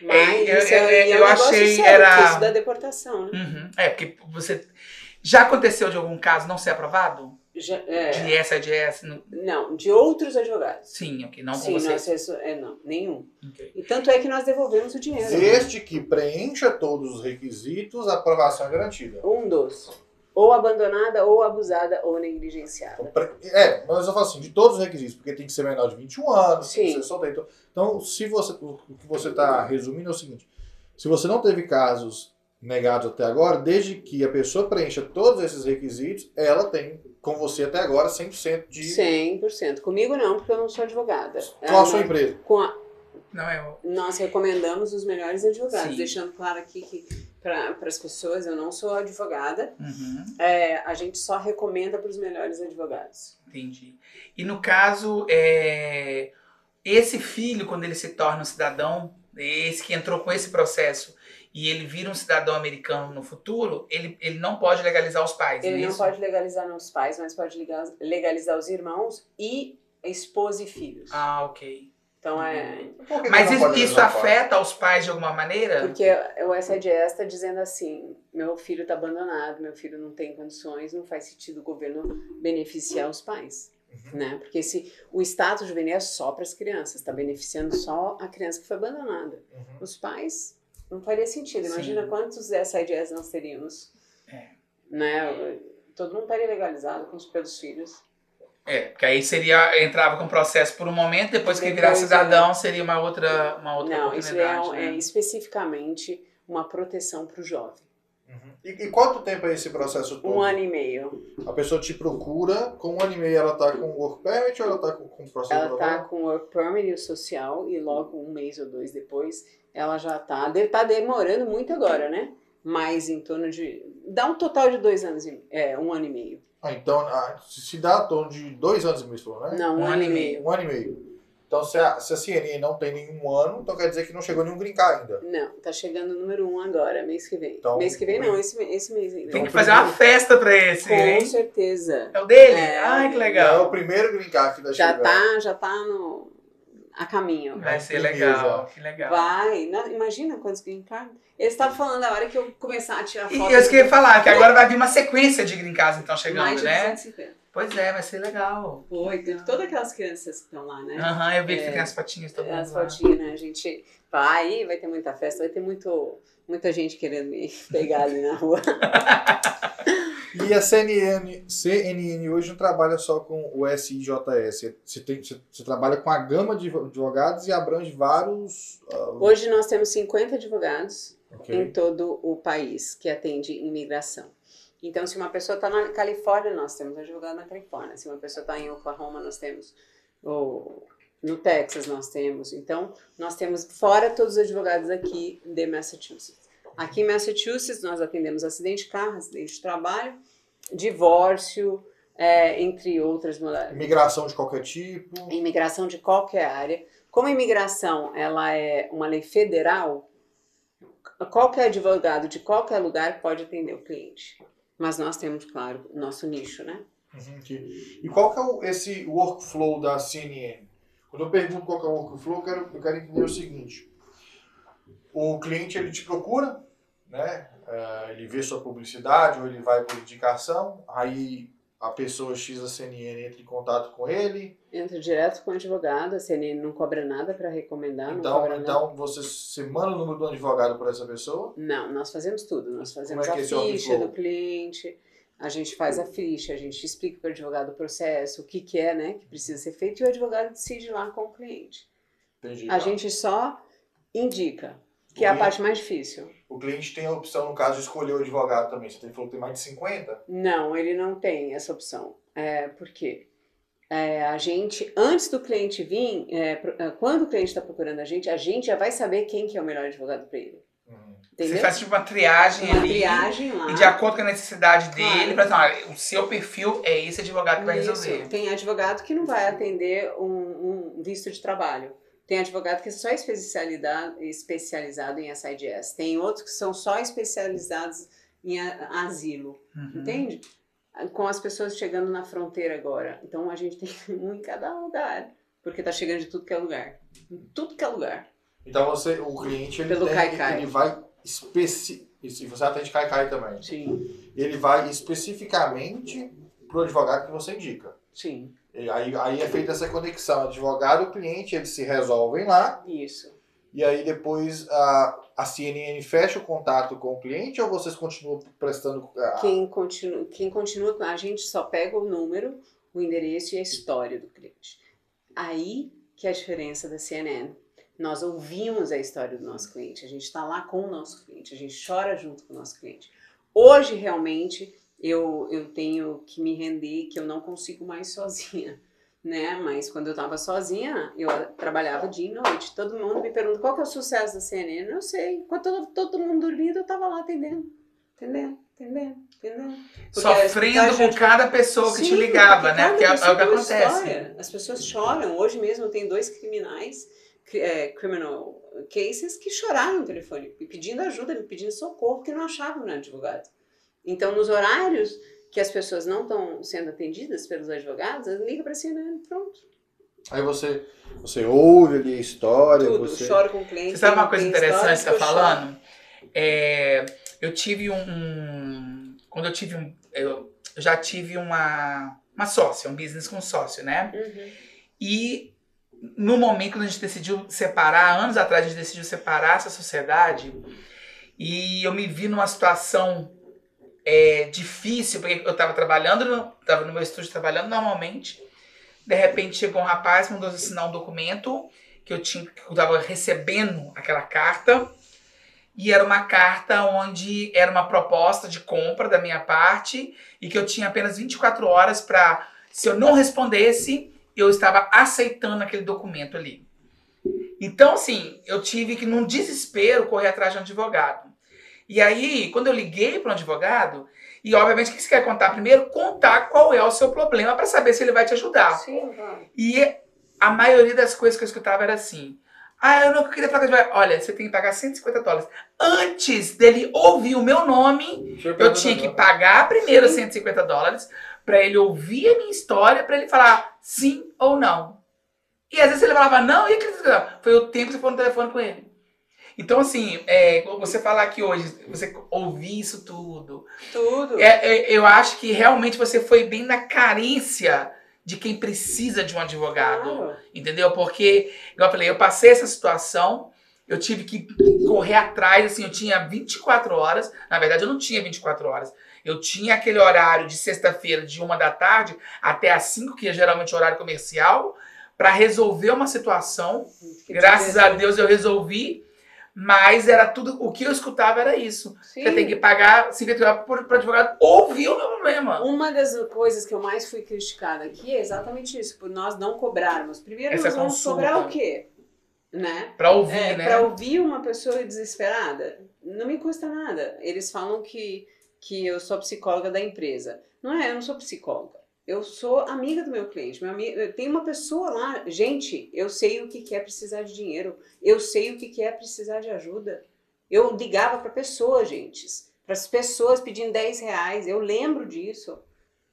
S3: Mas
S1: eu-
S3: isso é,
S1: eu-
S3: e é um
S1: eu
S3: negócio
S1: achei
S3: sério,
S1: era-
S3: isso da deportação, né?
S1: Uhum. É, porque você. Já aconteceu de algum caso não ser aprovado?
S3: Já- é,
S1: De SIJS? No-
S3: não, de outros advogados.
S1: Sim, ok. Não
S3: Sim,
S1: com você.
S3: nós, isso- é, não, nenhum.
S1: Ok.
S3: E tanto é que nós devolvemos o dinheiro.
S2: Desde que preencha todos os requisitos, a aprovação é garantida.
S3: Um dos. Ou abandonada, ou abusada, ou negligenciada.
S2: É, mas eu falo assim, de todos os requisitos, porque tem que ser menor de 21 anos, tem que
S3: Sim.
S2: ser solteiro. Então, se você, o que você está resumindo é o seguinte: se você não teve casos negados até agora, desde que a pessoa preencha todos esses requisitos, ela tem com você até agora 100% de.
S3: 100%. Comigo não, porque eu não sou advogada.
S2: Qual a sua
S3: Ah,
S2: empresa?
S3: com a-
S1: Não, é o.
S3: nós recomendamos os melhores advogados.
S1: Sim.
S3: Deixando claro aqui que para as pessoas, eu não sou advogada.
S1: Uhum.
S3: É, a gente só recomenda para os melhores advogados.
S1: Entendi. E no caso, é, esse filho, quando ele se torna um cidadão, esse que entrou com esse processo e ele vira um cidadão americano no futuro, ele, ele não pode legalizar os pais,
S3: Ele
S1: não é
S3: não
S1: isso?
S3: pode legalizar nos pais, mas pode legalizar os irmãos e esposa e filhos.
S1: Ah, ok.
S3: Então é.
S1: Mas isso, isso afeta os pais de alguma maneira?
S3: Porque o SIDS está dizendo assim: meu filho está abandonado, meu filho não tem condições, não faz sentido o governo beneficiar os pais. Né? Porque se o status juvenil é só para as crianças, está beneficiando só a criança que foi abandonada.
S2: Uhum.
S3: Os pais não faria sentido. Imagina
S1: Sim.
S3: quantos SIDS nós teríamos.
S1: É.
S3: Né? Todo mundo estaria legalizado com os pelos filhos.
S1: É, porque aí seria, entrava com processo por um momento, depois que virar
S3: Depois,
S1: cidadão seria uma outra, uma outra
S3: não, isso é,
S1: oportunidade. né?
S3: é especificamente uma proteção para o jovem.
S2: Uhum. E, e quanto tempo é esse processo todo?
S3: Um ano e meio.
S2: A pessoa te procura, com um ano e meio ela tá com work permit ou ela tá com, com processo
S3: Ela tá
S2: trabalho?
S3: com o work permit e o social e logo um mês ou dois depois ela já tá. Tá demorando muito agora, né? Mas em torno de. Dá um total de dois anos e é, um ano e meio.
S2: Ah, então, ah, se dá em torno de dois anos e meio, falou, né?
S3: Não, um, ano, e meio.
S2: Um ano e meio. Então, se a, se a CNN não tem nenhum ano, então quer dizer que não chegou nenhum green card ainda.
S3: Não, tá chegando o número um agora, mês que vem.
S2: Então,
S3: mês que vem não, esse, esse mês ainda.
S1: Tem que fazer uma festa pra esse,
S3: Com
S1: hein?
S3: certeza.
S1: É o dele?
S3: É.
S1: Ai, que
S2: É
S1: legal.
S2: o primeiro green card que vai
S3: Já
S2: chegar.
S3: tá, já tá no, a caminho.
S1: Vai ser legal, que legal.
S3: Vai. Não, imagina quantos green card. Eles estavam falando a hora que eu começar a tirar
S1: E
S3: foto.
S1: eu queria falar que agora vai vir uma sequência de green cards então chegando,
S3: mais de
S1: né?
S3: 250.
S1: Pois é, vai ser legal.
S3: Foi, teve todas aquelas crianças que estão lá, né?
S1: Aham, eu vi que
S3: É.
S1: tem as fotinhas todo
S3: As
S1: mundo lá.
S3: fotinhas, né? A gente vai, vai ter muita festa, vai ter muito, muita gente querendo me pegar ali na rua.
S2: E a CNN, CNN hoje não trabalha só com o SIJS. Você, tem, você, você trabalha com a gama de advogados e abrange vários. ah,
S3: Hoje nós temos 50 advogados
S2: ok.
S3: em todo o país que atende imigração. Então, se uma pessoa está na Califórnia, nós temos advogado na Califórnia. Se uma pessoa está em Oklahoma, nós temos. Ou no Texas, nós temos. Então, nós temos fora todos os advogados aqui de Massachusetts. Aqui em Massachusetts, nós atendemos acidente de carro, acidente de trabalho, divórcio, é, entre outras modalidades
S2: Imigração de qualquer tipo.
S3: imigração de qualquer área. Como a imigração ela é uma lei federal, qualquer advogado de qualquer lugar pode atender o cliente. Mas nós temos, claro, o nosso nicho, né?
S2: Uhum, aqui. E qual que é o- esse workflow da CNN? Quando eu pergunto qual que é o workflow, eu quero, eu quero entender o seguinte. O cliente ele te procura, né? É, ele vê sua publicidade ou ele vai por indicação, aí a pessoa X da CNN entra em contato com ele,
S3: Entra direto com o advogado, a CNN não cobra nada para recomendar,
S2: então,
S3: cobra nada.
S2: então você, você manda o número do advogado para essa pessoa,
S3: Não, nós fazemos tudo. Nós fazemos
S2: é que é
S3: a ficha do cliente, a gente faz a ficha, a gente explica para o advogado o processo, o que, que é, né, que precisa ser feito, e o advogado decide lá com o cliente.
S2: entendi.
S3: A
S2: tá?
S3: gente só indica, que é a
S2: cliente-
S3: parte mais difícil.
S2: O cliente tem a opção, no caso, de escolher o advogado também. Você tem- falou que tem mais de 50?
S3: Não, ele não tem essa opção. É, por quê? É, a gente, antes do cliente vir, é, é, quando o cliente está procurando a gente, a gente já vai saber quem que é o melhor advogado para ele.
S2: Uhum.
S3: Entendeu?
S1: Você faz tipo uma triagem
S3: Uma
S1: ali.
S3: triagem lá.
S1: E de acordo com a necessidade dele,
S3: Claro.
S1: pra dizer, olha, o seu perfil é esse advogado que vai
S3: Isso.
S1: resolver.
S3: Tem advogado que não vai atender um, um visto de trabalho. Tem advogado que é só especializado em SIDS. Tem outros que são só especializados em a- asilo.
S1: Uhum.
S3: Entende? Com as pessoas chegando na fronteira agora. Então a gente tem um em cada lugar. Porque tá chegando de tudo que é lugar. Em tudo que é lugar.
S2: Então você, o cliente ele,
S3: Pelo
S2: tem,
S3: Kaikai.
S2: ele vai especi... E você atende Kaikai também.
S3: Sim,
S2: Ele vai especificamente pro advogado que você indica.
S3: sim.
S2: Aí, aí é feita essa conexão. Advogado e cliente, eles se resolvem lá.
S3: Isso.
S2: E aí depois a, a CNN fecha o contato com o cliente ou vocês continuam prestando. ah,
S3: Quem continua, quem continua a gente só pega o número, o endereço e a história do cliente. Aí que é a diferença da CNN. Nós ouvimos a história do nosso cliente, a gente está lá com o nosso cliente, a gente chora junto com o nosso cliente. Hoje, realmente, eu, eu tenho que me render que eu não consigo mais sozinha, né? Mas quando eu estava sozinha, eu trabalhava dia e noite. Todo mundo me pergunta qual que é o sucesso da CNN. Eu não sei. Quando todo, todo mundo dormindo, eu estava lá atendendo, atendendo, atendendo, atendendo. Porque
S1: Sofrendo com cada pessoa que te
S3: Sim,
S1: ligava,
S3: porque
S1: né? Porque é, o que acontece.
S3: história. As pessoas choram. Hoje mesmo tem dois criminais, cri- é, criminal cases, que choraram no telefone, pedindo ajuda, pedindo socorro, porque não achavam um advogado. Então, nos horários que as pessoas não estão sendo atendidas pelos advogados, liga para a CNN, pronto.
S2: Aí você, você ouve ali a história,
S3: Tudo.
S2: você.
S3: Choro com o cliente.
S1: Você sabe uma coisa interessante que você tá
S3: choro.
S1: falando? É, eu tive um, um- Quando eu tive um. Eu eu já tive uma, uma sócia, um business com sócio, né?
S3: Uhum.
S1: E no momento que a gente decidiu separar, anos atrás a gente decidiu separar essa sociedade, e eu me vi numa situação é, difícil, porque eu estava trabalhando, no, tava no meu estúdio trabalhando normalmente, de repente chegou um rapaz, mandou assinar um documento que eu tinha, que eu estava recebendo aquela carta, e era uma carta onde era uma proposta de compra da minha parte e que eu tinha apenas 24 horas para, se eu não respondesse, eu estava aceitando aquele documento ali. Então, assim, eu tive que, num desespero, correr atrás de um advogado. E aí, quando eu liguei para um advogado, e obviamente o que você quer contar primeiro? Contar qual é o seu problema para saber se ele vai te ajudar.
S3: Sim.
S1: E a maioria das coisas que eu escutava era assim: ah, eu não queria falar com advogado. Olha, você tem que pagar 150 dólares. Antes dele ouvir o meu nome, eu tinha que pagar primeiro
S3: Sim.
S1: 150 dólares para ele ouvir a minha história, para ele falar sim ou não. E às vezes ele falava não, e aquele foi o tempo que você foi no telefone com ele. Então, assim, é, você falar aqui hoje, você ouvir isso tudo,
S3: Tudo.
S1: é, é, eu acho que realmente você foi bem na carência de quem precisa de um advogado.
S3: Claro.
S1: Entendeu? Porque, igual eu falei, eu passei essa situação, eu tive que correr atrás, assim, eu tinha 24 horas. Na verdade, eu não tinha 24 horas. Eu tinha aquele horário de sexta-feira, de uma da tarde até às 5, que é geralmente o horário comercial, para resolver uma situação.
S3: Que
S1: Graças a Deus eu resolvi, mas era tudo, o que eu escutava era isso.
S3: ser-
S1: Você
S3: Sim.
S1: tem que pagar 50 reais para o advogado ouvir o meu problema.
S3: Uma das coisas que eu mais fui criticada aqui é exatamente isso, por nós não cobrarmos. Primeiro,
S1: Essa
S3: nós vamos
S1: consulta.
S3: cobrar o quê? Né?
S1: Para ouvir,
S3: É,
S1: né?
S3: Pra ouvir uma pessoa desesperada, não me custa nada. Eles falam que, que eu sou psicóloga da empresa. Não é, eu não sou psicóloga. Eu sou amiga do meu cliente. Meu amigo, tem uma pessoa lá. Gente, eu sei o que é precisar de dinheiro. Eu sei o que é precisar de ajuda. Eu ligava para pessoas, gente. Para as pessoas pedindo 10 reais. Eu lembro disso.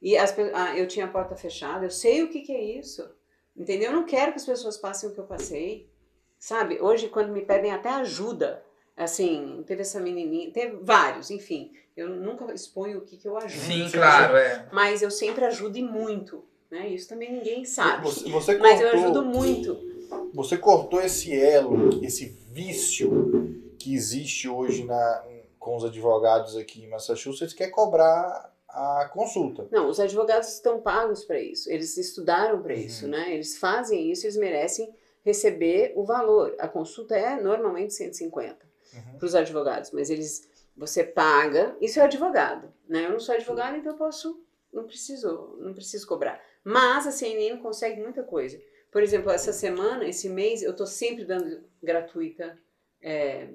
S3: E as, ah, eu tinha a porta fechada. Eu sei o que que é isso. Entendeu? Eu não quero que as pessoas passem o que eu passei. Sabe, hoje quando me pedem até ajuda, assim, teve essa menininha, teve vários, enfim, eu nunca exponho o que, que eu ajudo.
S1: Sim, claro, é.
S3: Mas eu sempre ajudo e muito, né? Isso também ninguém sabe.
S2: Você, você
S3: Mas eu
S2: cortou-
S3: ajudo muito.
S2: Você cortou esse elo, esse vício que existe hoje na, com os advogados aqui em Massachusetts, que é cobrar a consulta.
S3: Não, os advogados estão pagos para isso. Eles estudaram para isso,
S2: Uhum.
S3: né? Eles fazem isso, eles merecem receber o valor. A consulta é normalmente 150
S2: Uhum.
S3: para os advogados, mas eles você paga, isso é advogado, né? Eu não sou advogado, então eu posso não preciso, não preciso cobrar. Mas a CNN consegue muita coisa. Por exemplo, essa semana, esse mês, eu estou sempre dando gratuita. é,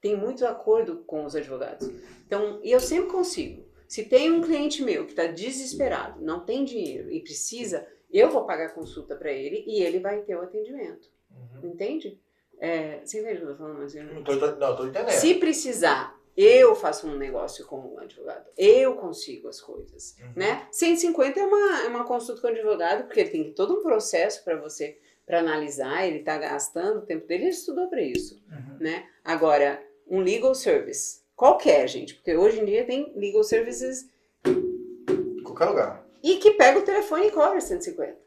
S3: tem muito acordo com os advogados. Então, e eu sempre consigo. Se tem um cliente meu que está desesperado, não tem dinheiro e precisa, eu vou pagar a consulta para ele e ele vai ter o atendimento.
S2: Uhum.
S3: Entende? É, você entende o que eu tô falando, mas eu
S2: Não, tô, não, tô entendendo.
S3: se precisar, eu faço um negócio com o advogado. Eu consigo as coisas,
S2: Uhum.
S3: né? 150 é uma, é uma consulta com o advogado, porque ele tem todo um processo para você, para analisar, ele tá gastando o tempo dele, ele estudou para isso,
S1: Uhum.
S3: né? Agora, um legal service, qualquer, gente, porque hoje em dia tem legal services
S2: Em qualquer lugar.
S3: e que pega o telefone e cobra 150,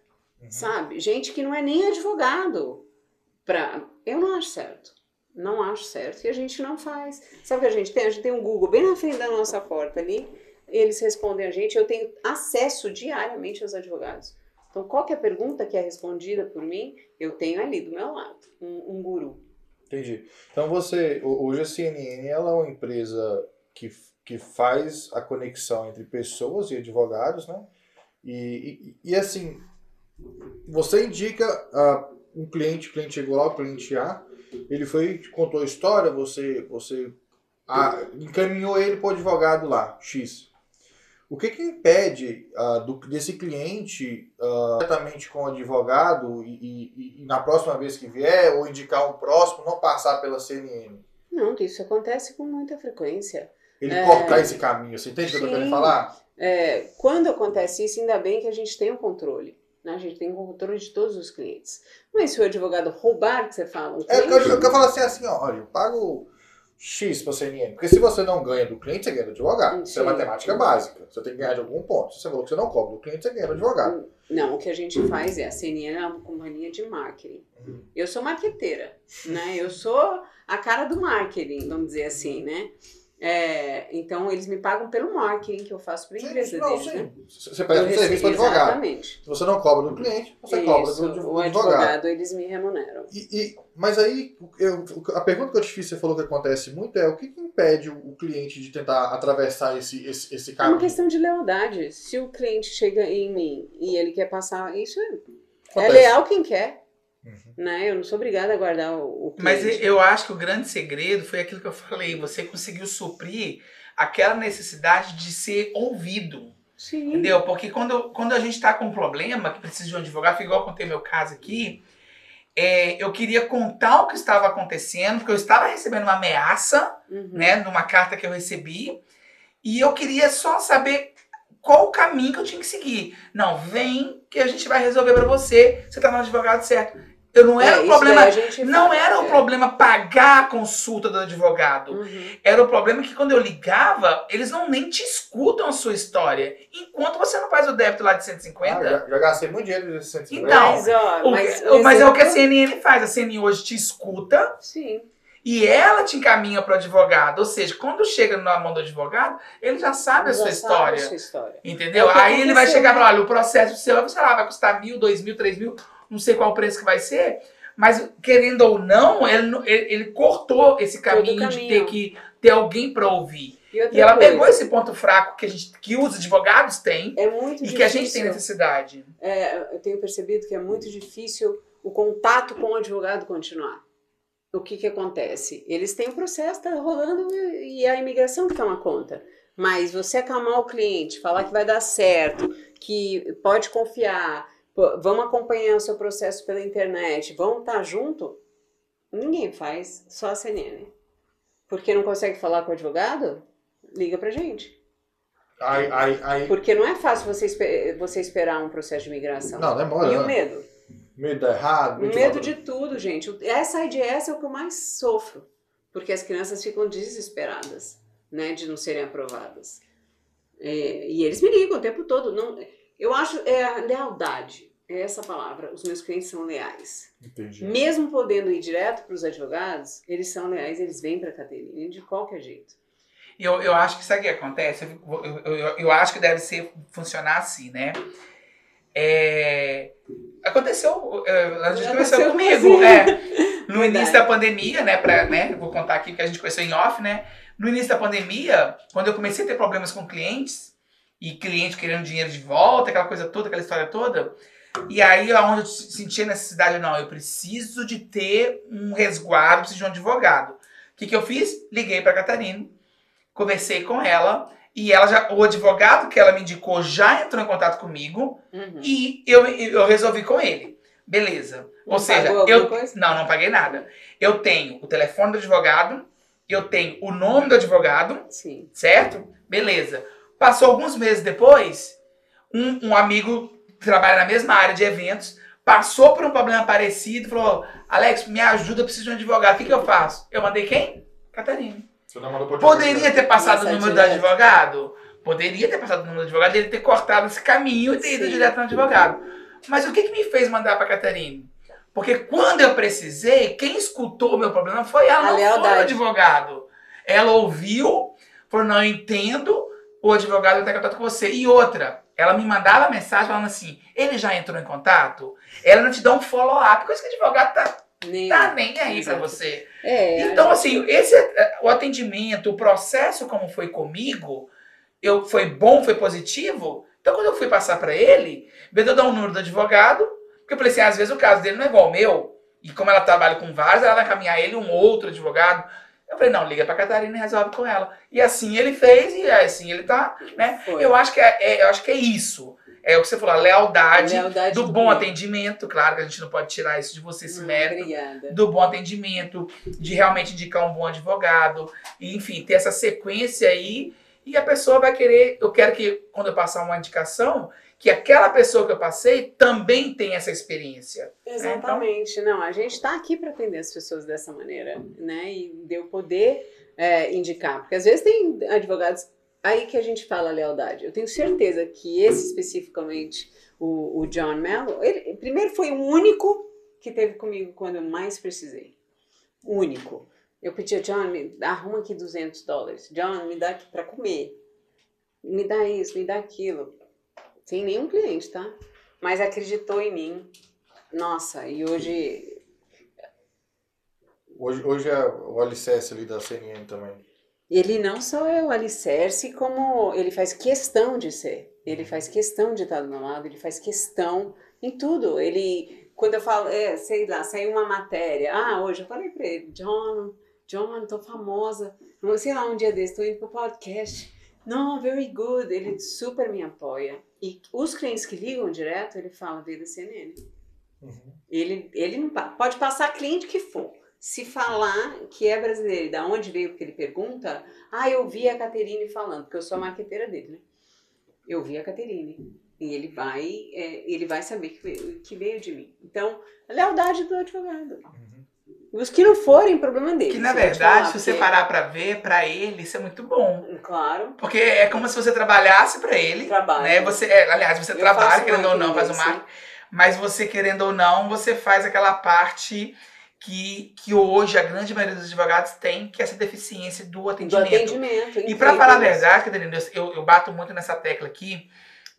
S2: Uhum.
S3: sabe? Gente que não é nem advogado. Pra... Eu não acho certo. Não acho certo e a gente não faz. Sabe o que a gente tem? A gente tem um Google bem na frente da nossa porta ali. Eles respondem a gente. Eu tenho acesso diariamente aos advogados. Então, qualquer pergunta que é respondida por mim, eu tenho ali do meu lado um, um guru.
S2: Entendi. Então você, ho- hoje a CNN ela é uma empresa que, que faz a conexão entre pessoas e advogados, né? E, e, e, assim, você indica ah, um cliente, o cliente chegou lá, o cliente A, ele foi, contou a história, você, você ah, encaminhou ele para o advogado lá, X. O que, que impede ah, do, desse cliente ah, diretamente com o advogado e, e- e na próxima vez que vier, ou indicar um próximo, não passar pela CNN?
S3: Não, isso acontece com muita frequência.
S2: Ele
S3: É.
S2: cortar esse caminho, você entende o que eu
S3: Sim.
S2: querendo falar?
S3: É, quando acontece isso, ainda bem que a gente tem o controle. Né? A gente tem o controle de todos os clientes. Mas se o advogado roubar, que você fala, um
S2: É, eu,
S3: cliente,
S2: eu, eu falo assim, assim, ó, olha, eu pago X pra CNN, porque se você não ganha do cliente, você ganha do advogado. Isso é
S3: Sim.
S2: matemática básica. Você tem que ganhar de algum ponto. Se você falou que você não cobra do cliente, você ganha do advogado.
S3: Não, o que a gente faz é, a CNN é uma companhia de marketing.
S2: Uhum.
S3: Eu sou marqueteira, né? Eu sou a cara do marketing, vamos dizer assim, né? É, então, eles me pagam pelo marketing que eu faço para a empresa
S2: não,
S3: deles, né?
S2: Você presta um serviço para advogado.
S3: Exatamente.
S2: Se você não cobra do cliente, você cobra
S3: Isso,
S2: do, do
S3: o
S2: advogado.
S3: advogado, eles me remuneram.
S2: E, e- mas aí, eu- a pergunta que eu te fiz, você falou que acontece muito, é o que, que impede o, o cliente de tentar atravessar esse, esse, esse
S3: É uma
S2: caminho?
S3: questão de lealdade. Se o cliente chega em mim e ele quer passar, isso é, é leal quem quer.
S2: Uhum.
S3: Né? Eu não sou obrigada a guardar o, o
S1: Mas eu acho que o grande segredo foi aquilo que eu falei. Você conseguiu suprir aquela necessidade de ser ouvido.
S3: Sim.
S1: Entendeu? Porque quando, quando a gente tá com um problema, que precisa de um advogado, foi igual eu contei meu caso aqui, é, eu queria contar o que estava acontecendo, porque eu estava recebendo uma ameaça,
S3: Uhum.
S1: né, numa carta que eu recebi, e eu queria só saber qual o caminho que eu tinha que seguir. Não, vem que a gente vai resolver pra você, você tá no advogado certo. Eu não era
S3: É,
S1: o problema,
S3: daí a gente
S1: não era o
S3: é.
S1: problema pagar a consulta do advogado.
S3: Uhum.
S1: Era o problema que quando eu ligava, eles não nem te escutam a sua história. Enquanto você não faz o débito lá de 150.
S2: Ah, já, já gastei muito dinheiro nesse sentido.
S1: Então,
S3: Mas, ó,
S1: o-
S3: mas,
S1: o- mas é o que a CNN faz. A CNN hoje te escuta
S3: Sim.
S1: e ela te encaminha para o advogado. Ou seja, quando chega na mão do advogado, ele já sabe a
S3: Já
S1: sua
S3: sabe
S1: história.
S3: a sua história.
S1: Entendeu?
S3: É
S1: Aí ele vai chegar e
S3: né?
S1: falar: olha, o processo seu, sei lá, vai custar mil, dois mil, três mil, não sei qual o preço que vai ser. Mas, querendo ou não, ele, ele, cortou esse caminho, de
S3: caminho.
S1: ter que ter alguém para ouvir.
S3: outra
S1: E ela
S3: coisa,
S1: pegou esse ponto fraco que, a gente, que os advogados têm
S3: É
S1: e
S3: difícil.
S1: que a gente tem necessidade.
S3: é, eu tenho percebido que é muito difícil o contato com o advogado continuar. O que que acontece? Eles têm um processo, tá rolando e a imigração que toma conta. Mas você acalmar o cliente, falar que vai dar certo, que pode confiar, pô, vamos acompanhar o seu processo pela internet, vamos estar junto, ninguém faz, só a CNN. Porque não consegue falar com o advogado? Liga pra gente.
S2: Aí, aí, aí,
S3: Porque não é fácil você, você esperar um processo de imigração.
S2: não, demora.
S3: E o medo?
S2: Medo da errado.
S3: O medo de tudo, gente. Essa IDS é o que eu mais sofro. Porque as crianças ficam desesperadas, né, de não serem aprovadas. É, e eles me ligam o tempo todo. Não, eu acho, é a lealdade. É essa palavra. Os meus clientes são leais.
S2: Entendi.
S3: Mesmo podendo ir direto para os advogados, eles são leais, eles vêm para a Caterina de qualquer jeito.
S1: E Eu, eu acho que isso aqui acontece, eu, eu, eu- eu acho que deve ser funcionar assim, né? É, aconteceu, é, a gente
S3: Aconteceu
S1: conversou
S3: com
S1: comigo, é, no
S3: Verdade.
S1: início da pandemia, né, pra, né, vou contar aqui que a gente conheceu em off, né, no início da pandemia, quando eu comecei a ter problemas com clientes, e cliente querendo dinheiro de volta, aquela coisa toda, aquela história toda, e aí aonde eu sentia necessidade, não, eu preciso de ter um resguardo, preciso de um advogado. O que, que eu fiz? Liguei para Catarina, conversei com ela, e ela já, o advogado que ela me indicou já entrou em contato comigo,
S3: Uhum.
S1: e eu, eu resolvi com ele. Beleza. Ou
S3: Não
S1: seja,
S3: pagou
S1: eu.
S3: coisa?
S1: Não, não paguei nada. Eu tenho o telefone do advogado, eu tenho o nome do advogado,
S3: Sim.
S1: certo? Beleza. Passou alguns meses depois, um, um amigo que trabalha na mesma área de eventos passou por um problema parecido e falou: Alex, me ajuda, eu preciso de um advogado. O que, que eu faço? Eu mandei quem? Catarina. Poderia ter passado o número do advogado? Poderia ter passado o número do advogado e ele ter cortado esse caminho e ter ido
S3: Sim.
S1: direto no advogado. Mas o que, que me fez mandar para Catarina? Porque quando eu precisei, quem escutou o meu problema foi ela,
S3: A
S1: não foi o advogado. Ela ouviu, falou, não, eu entendo, o advogado vai estar em contato com você. E outra, ela me mandava mensagem falando assim, ele já entrou em contato? Ela não te dá um follow-up, coisa que o advogado tá,
S3: Nem,
S1: tá nem aí pra
S3: Exato.
S1: você.
S3: É,
S1: Então, assim, esse, eh, o atendimento, o processo como foi comigo, eu, foi bom, foi positivo. Então, quando eu fui passar para ele, de eu dar o número do advogado, porque eu falei assim, às vezes o caso dele não é igual ao meu, e como ela trabalha com vários, ela vai encaminhar ele um outro advogado. Eu falei, não, liga pra Catarina e resolve com ela. E assim ele fez, e assim ele tá, né?
S3: Foi.
S1: Eu acho que é, é- eu acho que é isso. É o que você falou, a lealdade,
S3: Lealdade
S1: do
S3: do
S1: bom atendimento, claro que a gente não pode tirar isso de você, esse
S3: Hum,
S1: mérito
S3: Obrigada.
S1: do bom atendimento, de realmente indicar um bom advogado, e, enfim, ter essa sequência aí, e a pessoa vai querer, eu quero que quando eu passar uma indicação, que aquela pessoa que eu passei também tenha essa experiência.
S3: Exatamente. Não, a gente está aqui para atender as pessoas dessa maneira, né? E de eu poder é, indicar. Porque às vezes tem advogados aí que a gente fala lealdade. Eu tenho certeza que esse especificamente, o, o John Mello, ele primeiro foi o único que teve comigo quando eu mais precisei. Único. Eu pedia, John, me arruma aqui 200 dólares. John, me dá aqui para comer. Me dá isso, me dá aquilo. Sem nenhum cliente, tá? Mas acreditou em mim. Nossa, e hoje.
S2: Hoje, hoje é o alicerce ali da CNN também.
S3: Ele não só é o alicerce, como ele faz questão de ser. Ele faz questão de estar do meu lado, ele faz questão em tudo. Ele, quando eu falo, é, sei lá, saiu uma matéria. Ah, hoje eu falei pra ele, John, John, tô famosa. Sei lá, um dia desse, tô indo pro podcast. Não, very good. Ele super me apoia. E os clientes que ligam direto, ele fala, veio da CNN. Uhum. Ele, ele não pode passar cliente que for. Se falar que é brasileiro e da onde veio, porque ele pergunta, ah, eu vi a Caterine falando, porque eu sou a marqueteira dele, né? Eu vi a Caterine. E ele vai, é, ele vai saber que veio, que veio de mim. Então, lealdade do advogado. Uhum. Os que não forem, problema dele.
S1: Que na verdade, se você parar para ver, para ele, isso é muito bom.
S3: Claro.
S1: Porque é como se você trabalhasse para ele.
S3: Trabalho.
S1: Né? Você, é, aliás, você Eu trabalha, querendo ou não, faz o marketing. Mas você, querendo ou não, você faz aquela parte que, que hoje a grande maioria dos advogados tem, que é essa deficiência do atendimento.
S3: Do atendimento.
S1: E para falar a verdade, Catarina, eu, eu bato muito nessa tecla aqui,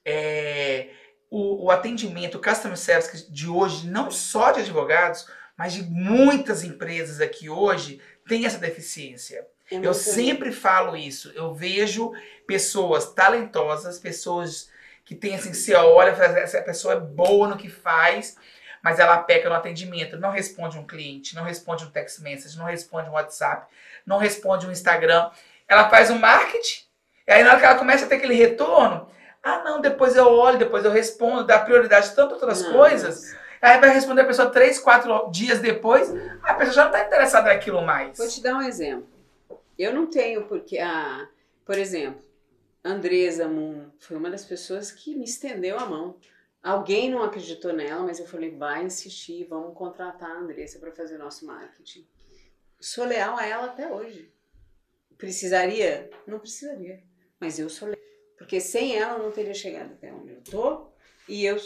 S1: é, o, o atendimento, o customer service de hoje, não só de advogados, mas de muitas empresas aqui hoje, tem essa deficiência. É eu sempre falo isso. Eu vejo pessoas talentosas, pessoas que têm assim, você olha, essa pessoa é boa no que faz, mas ela peca no atendimento, não responde um cliente, não responde um text message, não responde um WhatsApp, não responde um Instagram. Ela faz um marketing, e aí na hora que ela começa a ter aquele retorno, ah não, depois eu olho, depois eu respondo, dá prioridade a tantas outras coisas. Aí vai responder a pessoa três, quatro dias depois, a pessoa já não está interessada naquilo mais.
S3: Vou te dar um exemplo. Eu não tenho porque, ah, por exemplo, Andresa Moon foi uma das pessoas que me estendeu a mão. Alguém não acreditou nela, mas eu falei, vai insistir, vamos contratar a Andressa para fazer nosso marketing. Sou leal a ela até hoje. Precisaria? Não precisaria. Mas eu sou leal. Porque sem ela eu não teria chegado até onde eu tô. E eu,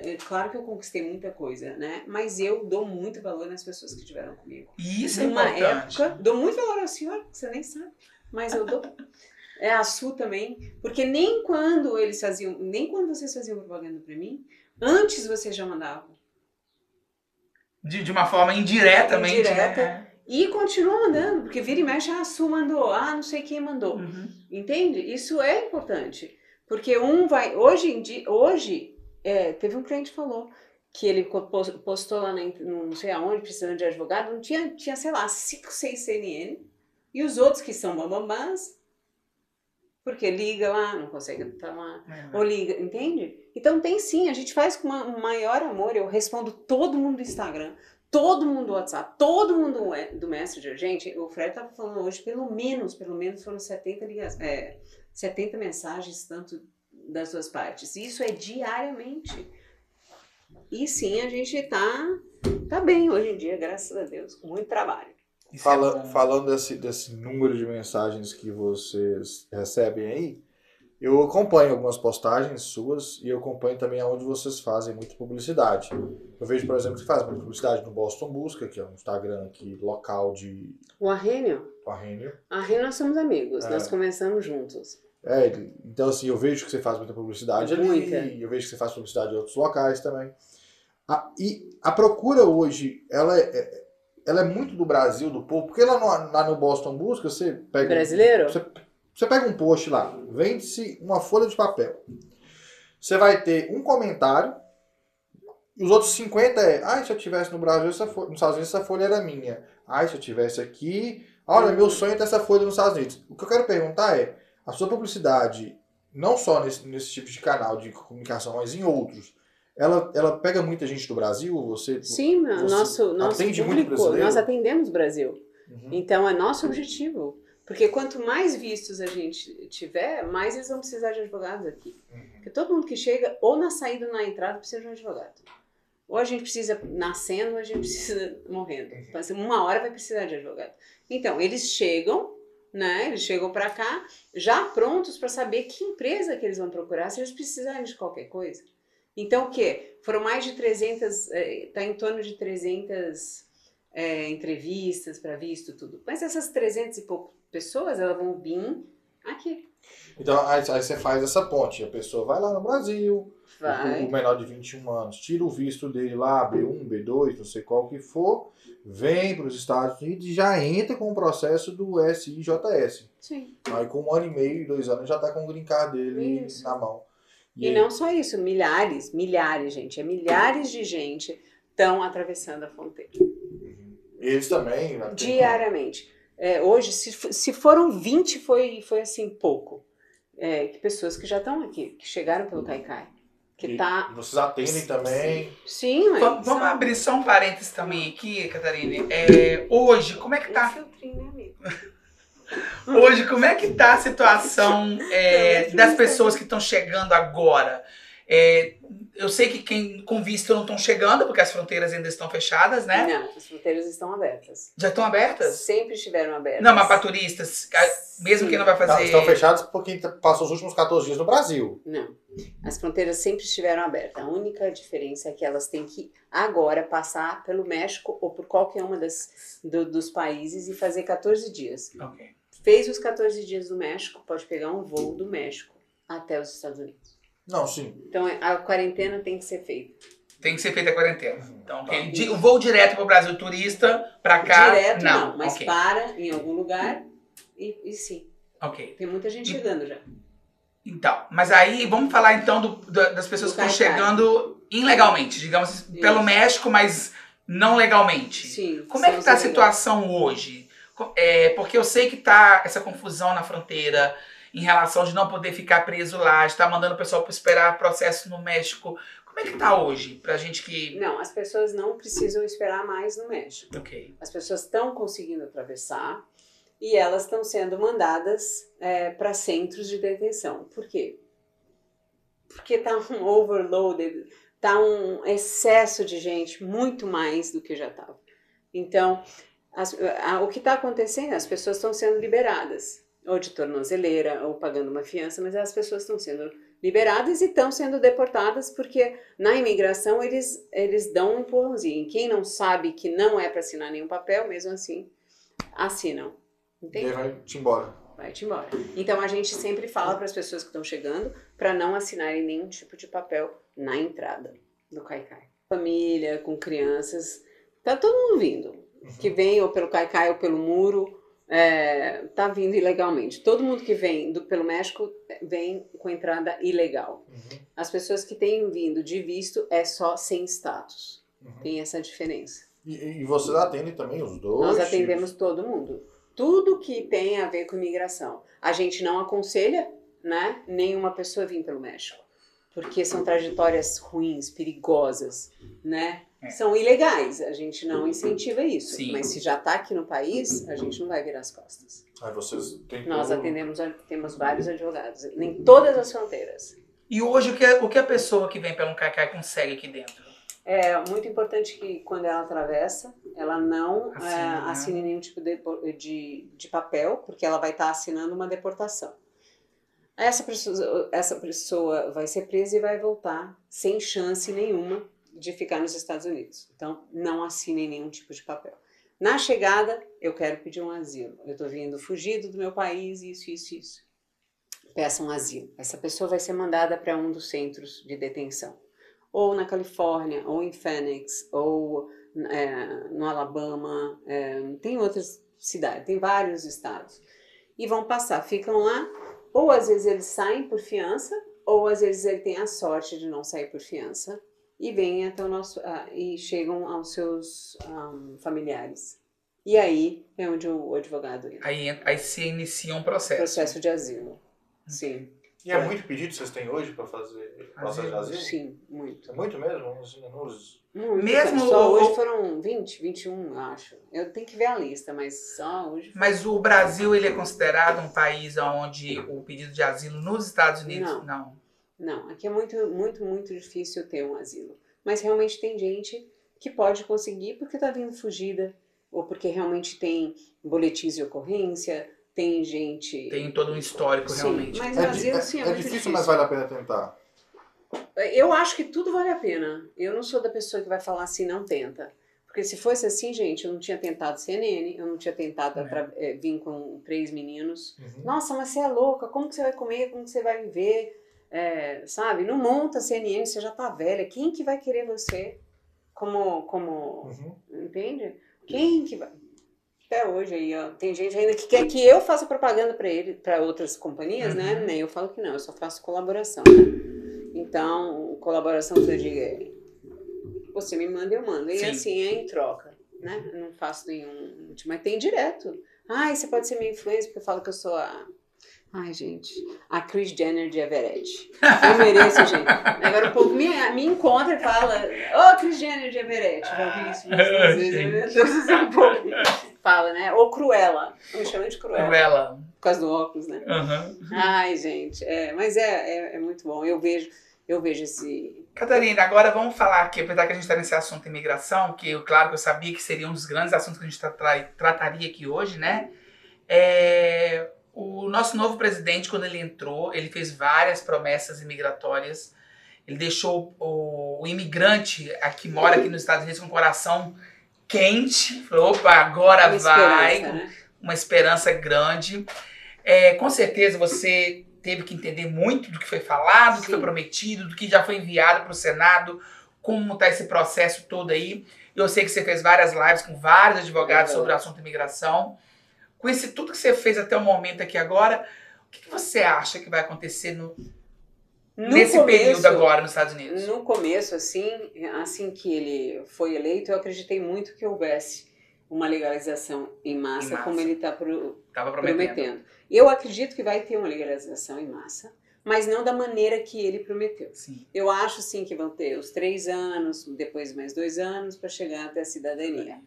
S3: é claro que eu conquistei muita coisa, né? Mas eu dou muito valor nas pessoas que estiveram comigo.
S1: Isso é Numa é importante. época,
S3: dou muito valor ao senhor, você nem sabe. Mas eu dou. é a Su também, porque nem quando eles faziam, nem quando vocês faziam propaganda para mim, antes vocês já mandavam.
S1: De, de uma forma indiretamente? Indireta, né?
S3: E continua mandando, porque vira e mexe, ah, a Su mandou, ah, não sei quem mandou. Uhum. Entende? Isso é importante. Porque um vai. Hoje em dia, hoje, é, teve um cliente que falou que ele postou lá, na, não sei aonde, precisando de advogado, não tinha, tinha, sei lá, 5, 6 CNN, e os outros que são bambambãs porque liga lá, não consegue estar lá. É. Ou liga, entende? Então tem sim, a gente faz com uma, um maior amor. Eu respondo todo mundo do Instagram, todo mundo do WhatsApp, todo mundo do Messenger. Gente, o Fred estava falando hoje, pelo menos, pelo menos foram 70 ligações, é, 70 mensagens, tanto das duas partes. Isso é diariamente. E sim, a gente tá, tá bem hoje em dia, graças a Deus, com muito trabalho.
S2: Fala, é falando desse, desse número de mensagens que vocês recebem aí, eu acompanho algumas postagens suas e eu acompanho também aonde vocês fazem muita publicidade. Eu vejo, por exemplo, que faz muita publicidade no Boston Busca, que é um Instagram aqui local de.
S3: O Arrênio?
S2: O Arrênio.
S3: Arrênio nós somos amigos, é. nós começamos juntos.
S2: É, então assim, eu vejo que você faz muita publicidade muita. ali, eu vejo que você faz publicidade em outros locais também. A, e a procura hoje, ela é, é ela é muito do Brasil, do povo, porque lá no, lá no Boston Busca, você pega.
S3: Brasileiro?
S2: Você, você pega um post lá, vende-se uma folha de papel. Você vai ter um comentário, e os outros 50 é, ai, se eu tivesse no Brasil, essa folha, nos Estados Unidos, essa folha era minha. Ai, se eu tivesse aqui. Olha, meu sonho é ter essa folha nos Estados Unidos. O que eu quero perguntar é, a sua publicidade, não só nesse, nesse tipo de canal de comunicação, mas em outros, ela, ela pega muita gente do Brasil? Você,
S3: Sim, você nosso, nosso atende público, muito nós atendemos o Brasil. Uhum. Então é nosso objetivo. Porque quanto mais vistos a gente tiver, mais eles vão precisar de advogados aqui. Uhum. Porque todo mundo que chega, ou na saída ou na entrada, precisa de um advogado. Ou a gente precisa nascendo, ou a gente precisa morrendo. Uhum. Uma hora vai precisar de advogado. Então, eles chegam, né? Eles chegam para cá já prontos para saber que empresa que eles vão procurar se eles precisarem de qualquer coisa. Então, o quê? Foram mais de 300, está eh, em torno de 300 é, entrevistas para visto, tudo. Mas essas 300 e pouco pessoas, elas vão vir aqui.
S2: Então, aí, aí você faz essa ponte. A pessoa vai lá no Brasil,
S3: Vai.
S2: o menor de 21 anos, tira o visto dele lá, B1, B2, não sei qual que for, vem para os Estados Unidos e já entra com o processo do SIJS.
S3: Sim.
S2: Aí com um ano e meio, dois anos, já está com o green card dele
S3: Isso.
S2: na mão.
S3: E
S2: aí-
S3: não só isso, milhares, milhares, gente. É milhares de gente estão atravessando a fronteira.
S2: Eles também. né,
S3: Diariamente. É, hoje, se, se foram 20, foi, foi assim, pouco. É, que pessoas que já estão aqui, que chegaram pelo Caicai. Que
S2: E
S3: tá.
S2: Vocês atendem também.
S3: Sim, mas.
S1: Vamos, vamos abrir só um parênteses também aqui, Catarina. É, hoje, como é que tá?
S3: filtrinho, né, amigo?
S1: Hoje, como é que tá a situação é, das pessoas que estão chegando agora? É, eu sei que quem com visto não estão chegando, porque as fronteiras ainda estão fechadas, né?
S3: Não, as fronteiras estão abertas.
S1: Já estão abertas?
S3: Sempre estiveram abertas.
S1: Não, mas para turistas, mesmo
S3: Sim.
S1: quem não vai
S2: Não,
S1: fazer.
S2: estão fechados porque passou os últimos 14 dias no Brasil.
S3: Não. As fronteiras sempre estiveram abertas. A única diferença é que elas têm que agora passar pelo México ou por qualquer uma das, do- dos países e fazer 14 dias.
S1: Ok.
S3: Fez os 14 dias do México, pode pegar um voo do México até os Estados Unidos.
S2: Não, sim.
S3: Então a quarentena tem que ser feita.
S1: Tem que ser feita a quarentena. Então,
S2: Tá.
S1: ok. Di- o voo direto para o Brasil turista, para cá.
S3: Direto
S1: não,
S3: não, mas
S1: ok.
S3: para em algum lugar e, e sim.
S1: Ok.
S3: Tem muita gente chegando já.
S1: Então, mas aí vamos falar então do- da- das pessoas
S3: Do
S1: que estão
S3: Caicai.
S1: chegando ilegalmente, digamos, assim, pelo
S3: Isso.
S1: México, mas não legalmente.
S3: Sim.
S1: Como é que tá a situação hoje? Co- É, porque eu sei que tá essa confusão na fronteira em relação de não poder ficar preso lá, de estar mandando o pessoal para esperar processo no México. Como é que tá hoje? Pra gente que.
S3: Não, as pessoas não precisam esperar mais no México.
S1: Ok.
S3: As pessoas estão conseguindo atravessar e elas estão sendo mandadas para centros de detenção. Por quê? Porque tá um overloaded, tá um excesso de gente, muito mais do que já estava. Então, as- a- o que está acontecendo? As pessoas estão sendo liberadas, ou de tornozeleira, ou pagando uma fiança, mas as pessoas estão sendo liberadas e estão sendo deportadas porque na imigração eles, eles dão um empurrãozinho. Quem não sabe que não é para assinar nenhum papel, mesmo assim, assinam.
S2: E
S3: Entende?
S2: aí vai-te embora.
S3: Vai-te embora. Então a gente sempre fala para as pessoas que estão chegando para não assinarem nenhum tipo de papel na entrada do Caicai. Família, com crianças, tá todo mundo vindo. Que vem ou pelo Caicai ou pelo muro, é, tá vindo ilegalmente. Todo mundo que vem do, pelo México vem com entrada ilegal.
S2: Uhum,
S3: As pessoas que têm vindo de visto é só sem status.
S2: uhum.
S3: Tem essa diferença.
S2: E, e vocês atendem também os dois?
S3: Nós
S2: tipos?
S3: atendemos todo mundo. Tudo que tem a ver com imigração. A gente não aconselha, né, nenhuma pessoa vir pelo México. Porque são trajetórias ruins, perigosas, né?
S1: É.
S3: São ilegais. A gente não incentiva isso.
S1: Sim.
S3: Mas se já está aqui no país, a gente não vai virar as costas.
S2: Aí vocês têm
S3: Nós atendemos, temos vários advogados em todas as fronteiras.
S1: E hoje, o que, o que a pessoa que vem pelo Caicai consegue aqui dentro?
S3: É muito importante que quando ela atravessa, ela não
S1: Assine,
S3: é,
S1: né?
S3: assine nenhum tipo de, de, de papel, porque ela vai estar assinando uma deportação. Essa pessoa, essa pessoa vai ser presa e vai voltar sem chance nenhuma de ficar nos Estados Unidos. Então, não assine nenhum tipo de papel. Na chegada, eu quero pedir um asilo. Eu estou vindo fugido do meu país, isso, isso, isso. Peça um asilo. Essa pessoa vai ser mandada para um dos centros de detenção ou na Califórnia, ou em Phoenix, ou é, no Alabama, é, tem outras cidades, tem vários estados. E vão passar, ficam lá, ou às vezes eles saem por fiança, ou às vezes ele tem a sorte de não sair por fiança e vêm até o nosso ah, e chegam aos seus ahm, familiares. E aí é onde o advogado entra.
S1: Aí, aí se inicia um processo.
S3: Processo de asilo. Sim,
S2: E é muito pedido que vocês têm hoje para fazer processo de asilo?
S3: sim, muito.
S2: É muito mesmo? Uns números-
S3: Muito,
S1: Mesmo
S3: Só
S1: o-
S3: hoje foram 20, 21, eu acho. Eu tenho que ver a lista, mas só hoje.
S1: Mas o Brasil ele é considerado um país onde o pedido de asilo nos Estados Unidos
S3: Não.
S1: não.
S3: Não, aqui é muito, muito, muito difícil ter um asilo. Mas realmente tem gente que pode conseguir porque tá vindo fugida, ou porque realmente tem boletins de ocorrência, tem gente.
S1: Tem todo um histórico
S3: Sim,
S1: realmente.
S3: mas
S2: É,
S3: asilo
S2: é-
S3: sim é,
S2: é
S3: muito
S2: difícil,
S3: difícil.
S2: mas vale a pena tentar.
S3: Eu acho que tudo vale a pena. Eu não sou da pessoa que vai falar assim, não tenta. Porque se fosse assim, gente, eu não tinha tentado CNN, eu não tinha tentado
S1: É.
S3: eh, vir com três meninos.
S2: Uhum.
S3: Nossa, mas você é louca, como que você vai comer, como que você vai viver? É, sabe? Não monta CNN, você já tá velha. Quem que vai querer você como, como
S2: Uhum.
S3: Entende? Quem que vai. Até hoje aí, ó, tem gente ainda que quer que eu faça propaganda para ele, para outras companhias, né?
S1: Uhum.
S3: Nem eu falo que não, eu só faço colaboração. né? Então, colaboração que eu digo é você me manda, eu mando. E
S1: Sim.
S3: assim é em troca, né? Eu não faço nenhum. Mas tem direto. Ai, você pode ser minha influência porque eu falo que eu sou a. Ai, gente, a Kris Jenner de Everett. Eu mereço, gente. Agora o povo me, me encontra e fala: Ô, Kris Jenner de Everett. Já ouvi isso muitas vezes. Meu Deus, fala, né? Ou Cruella. Eu me chamo de Cruella.
S1: Cruella.
S3: Por causa do óculos, né?
S1: Aham.
S3: Ai, gente. É, mas é, é, é muito bom. Eu vejo, eu vejo esse.
S1: Catarina, agora vamos falar aqui, apesar que a gente está nesse assunto imigração, que eu, claro que eu sabia que seria um dos grandes assuntos que a gente tra- trataria aqui hoje, né? É, o nosso novo presidente, quando ele entrou, ele fez várias promessas imigratórias. Ele deixou o, o imigrante que mora aqui nos Estados Unidos com o coração quente. Falou, opa, agora
S3: uma
S1: vai,
S3: esperança, né?
S1: uma esperança grande. É, com certeza você teve que entender muito do que foi falado, do que
S3: Sim.
S1: foi prometido, do que já foi enviado para o Senado, como está esse processo todo aí. Eu sei que você fez várias lives com vários advogados
S3: É
S1: sobre o assunto imigração. Com esse tudo que você fez até o momento aqui agora, o que, que você acha que vai acontecer no-
S3: No
S1: nesse
S3: começo-
S1: período agora nos Estados Unidos?
S3: No começo, assim, assim que ele foi eleito, eu acreditei muito que houvesse uma legalização em massa,
S1: Em massa.
S3: como ele está pro,
S1: prometendo.
S3: prometendo. Eu acredito que vai ter uma legalização em massa, mas não da maneira que ele prometeu.
S1: Sim.
S3: Eu acho sim que vão ter os três anos, depois mais dois anos para chegar até a cidadania.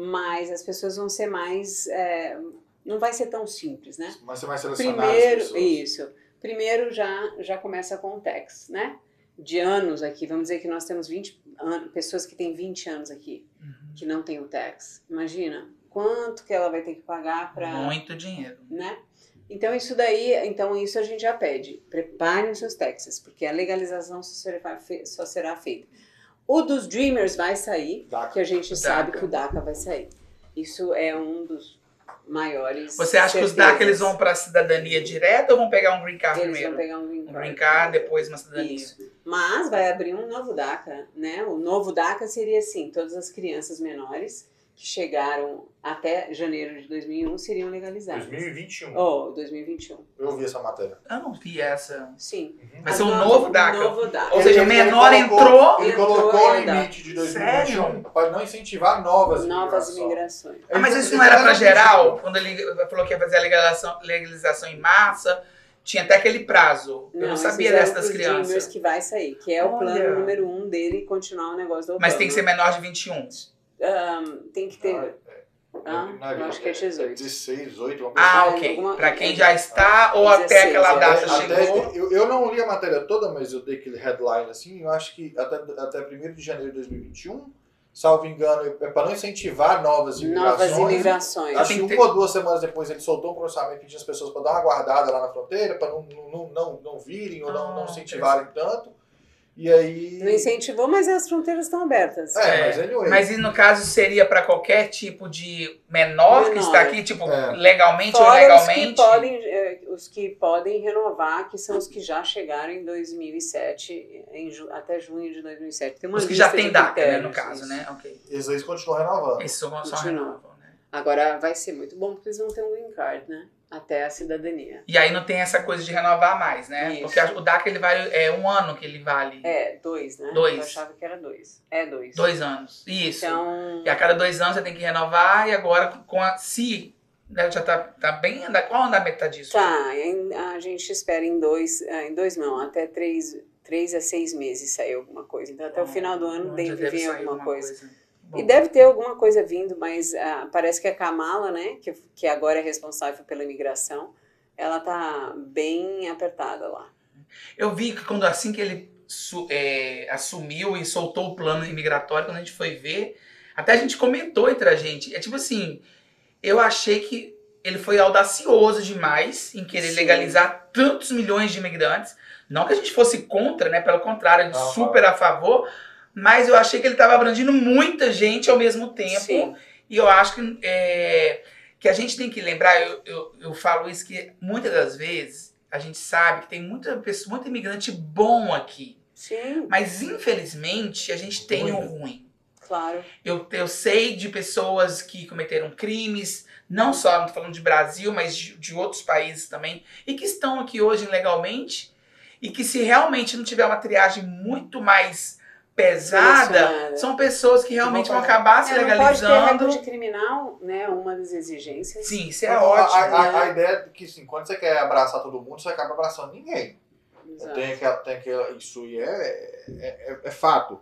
S3: Mas as pessoas vão ser mais. é, não vai ser tão simples, né?
S2: Mas você vai selecionar as
S3: Primeiro,
S2: pessoas.
S3: isso. Primeiro já, já começa com o tax, né? De anos aqui, vamos dizer que nós temos 20 an- pessoas que têm 20 anos aqui,
S1: Uhum.
S3: que não tem o tax. Imagina quanto que ela vai ter que pagar para
S1: Muito dinheiro.
S3: né? Então isso daí, então isso a gente já pede. Preparem os seus taxes, porque a legalização só será feita. O dos Dreamers vai sair,
S2: DACA.
S3: que a gente
S1: O
S3: sabe
S1: DACA.
S3: que o DACA vai sair. Isso é um dos maiores.
S1: Você acha que os
S3: certezas.
S1: DACA eles vão para a cidadania direta ou vão pegar um green card
S3: Eles
S1: primeiro?
S3: vão pegar um green
S1: Um
S3: card.
S1: green card, depois uma cidadania.
S3: Isso. Mas vai abrir um novo DACA, né? O novo DACA seria assim, todas as crianças menores que chegaram até janeiro de 2001 seriam legalizadas.
S2: 2021.
S3: Oh, 2021.
S2: Eu vi essa matéria.
S1: Eu não vi essa.
S3: Sim.
S1: Vai
S3: A
S1: ser um novo DACA.
S3: Novo DACA.
S1: Ou seja,
S2: Ele- ele
S1: menor
S2: colocou-
S1: entrou.
S2: Ele colocou o limite de 2021
S1: Sério?
S2: para não incentivar novas
S3: Novas
S2: imigrações.
S3: imigrações.
S1: Ah, mas
S2: Ele-
S1: isso
S2: ele
S1: não era
S2: um
S1: geral? Quando ele falou que ia fazer a legalização, legalização em massa, tinha até aquele prazo. Eu não, sabia
S3: eram
S1: dessa das crianças.
S3: que vai sair, que é o
S1: Olha.
S3: plano número um dele continuar o negócio do Obama.
S1: Mas tem que ser menor de 21.
S3: Ahn, tem que ter.
S2: Ah,
S3: Ah, eu acho que é 18.
S2: 16, 18, uma coisa
S1: Ah, ok.
S3: alguma-
S1: Pra quem já está ou até
S3: 16,
S1: aquela
S3: é.
S1: data
S2: Até-
S1: chegou.
S2: eu, eu não li a matéria toda, mas eu dei aquele headline assim. Eu acho que até, até 1 de janeiro de 2021, salvo engano, é para não incentivar novas imigrações.
S3: Novas imigrações.
S2: Acho que
S1: que
S2: uma ou duas semanas depois ele soltou um processamento pedindo as pessoas para dar uma guardada lá na fronteira, para não, não, não, não virem ou não, não
S1: Ah,
S2: incentivarem tanto. E aí.
S3: Não incentivou, mas as fronteiras estão abertas.
S2: É,
S1: É,
S2: mas anyway.
S1: Mas e no caso seria pra qualquer tipo de menor, que
S3: Menor.
S1: está aqui, tipo,
S2: É.
S1: legalmente ou
S3: Fora os que,
S1: ilegalmente?
S3: podem, eh, os que podem renovar, que são os que já chegaram em 2007, em ju- até junho de 2007. Tem uma
S1: Os que
S3: lista
S1: já tem
S3: de
S1: DACA, né, no caso,
S3: isso.
S1: né? Ok.
S2: Esses aí continuam renovando.
S1: Isso só só
S3: Continua.
S1: renovam, né?
S3: Agora vai ser muito bom porque eles vão ter um green card, né? Até a cidadania.
S1: E aí não tem essa coisa de renovar mais, né?
S3: Isso.
S1: Porque o DACA ele vale é um ano que ele vale.
S3: É, dois, né?
S1: Dois.
S3: Eu achava que era dois. É dois.
S1: Dois anos. Isso.
S3: Então,
S1: E a cada dois anos você tem que renovar e agora com a se né, já tá, tá bem qual andamento tá disso?
S3: tá, a gente espera em dois, ah, em dois não, até três, três a seis meses sair alguma coisa. Então até o final do ano deve vir
S1: sair
S3: alguma coisa.
S1: Bom,
S3: E deve ter alguma coisa vindo, mas ah, parece que a Kamala, né, que, que agora é responsável pela imigração, ela tá bem apertada lá.
S1: Eu vi que quando assim que ele é, assumiu e soltou o plano imigratório, quando a gente foi ver, até a gente comentou entre a gente. É tipo assim, eu achei que ele foi audacioso demais em querer
S3: Sim.
S1: legalizar tantos milhões de imigrantes. Não que a gente fosse contra, né? Pelo contrário, a gente
S2: Aham.
S1: super a favor. Mas eu achei que ele estava abrangindo muita gente ao mesmo tempo.
S3: Sim.
S1: E eu acho que, é, que a gente tem que lembrar, eu, eu, eu falo isso, que muitas das vezes a gente sabe que tem muita pessoa, muito imigrante bom aqui.
S3: Sim,
S1: Mas infelizmente a gente tem o ruim.
S3: claro.
S1: Eu, eu sei de pessoas que cometeram crimes, não só não falando de Brasil, mas de, de outros países também, e que estão aqui hoje ilegalmente, e que se realmente não tiver uma triagem muito mais pesada, são pessoas que realmente vão acabar se
S3: É, não pode ter
S1: legalizando.
S3: recorde criminal, né? Uma das exigências.
S1: Sim, isso é
S2: A-
S1: ótimo.
S2: A, a-
S3: né?
S2: a ideia é que, assim, quando você quer abraçar todo mundo, você acaba abraçando ninguém.
S3: Exato.
S2: Tem aquela, tem aquela, isso aí é, é, é- é fato.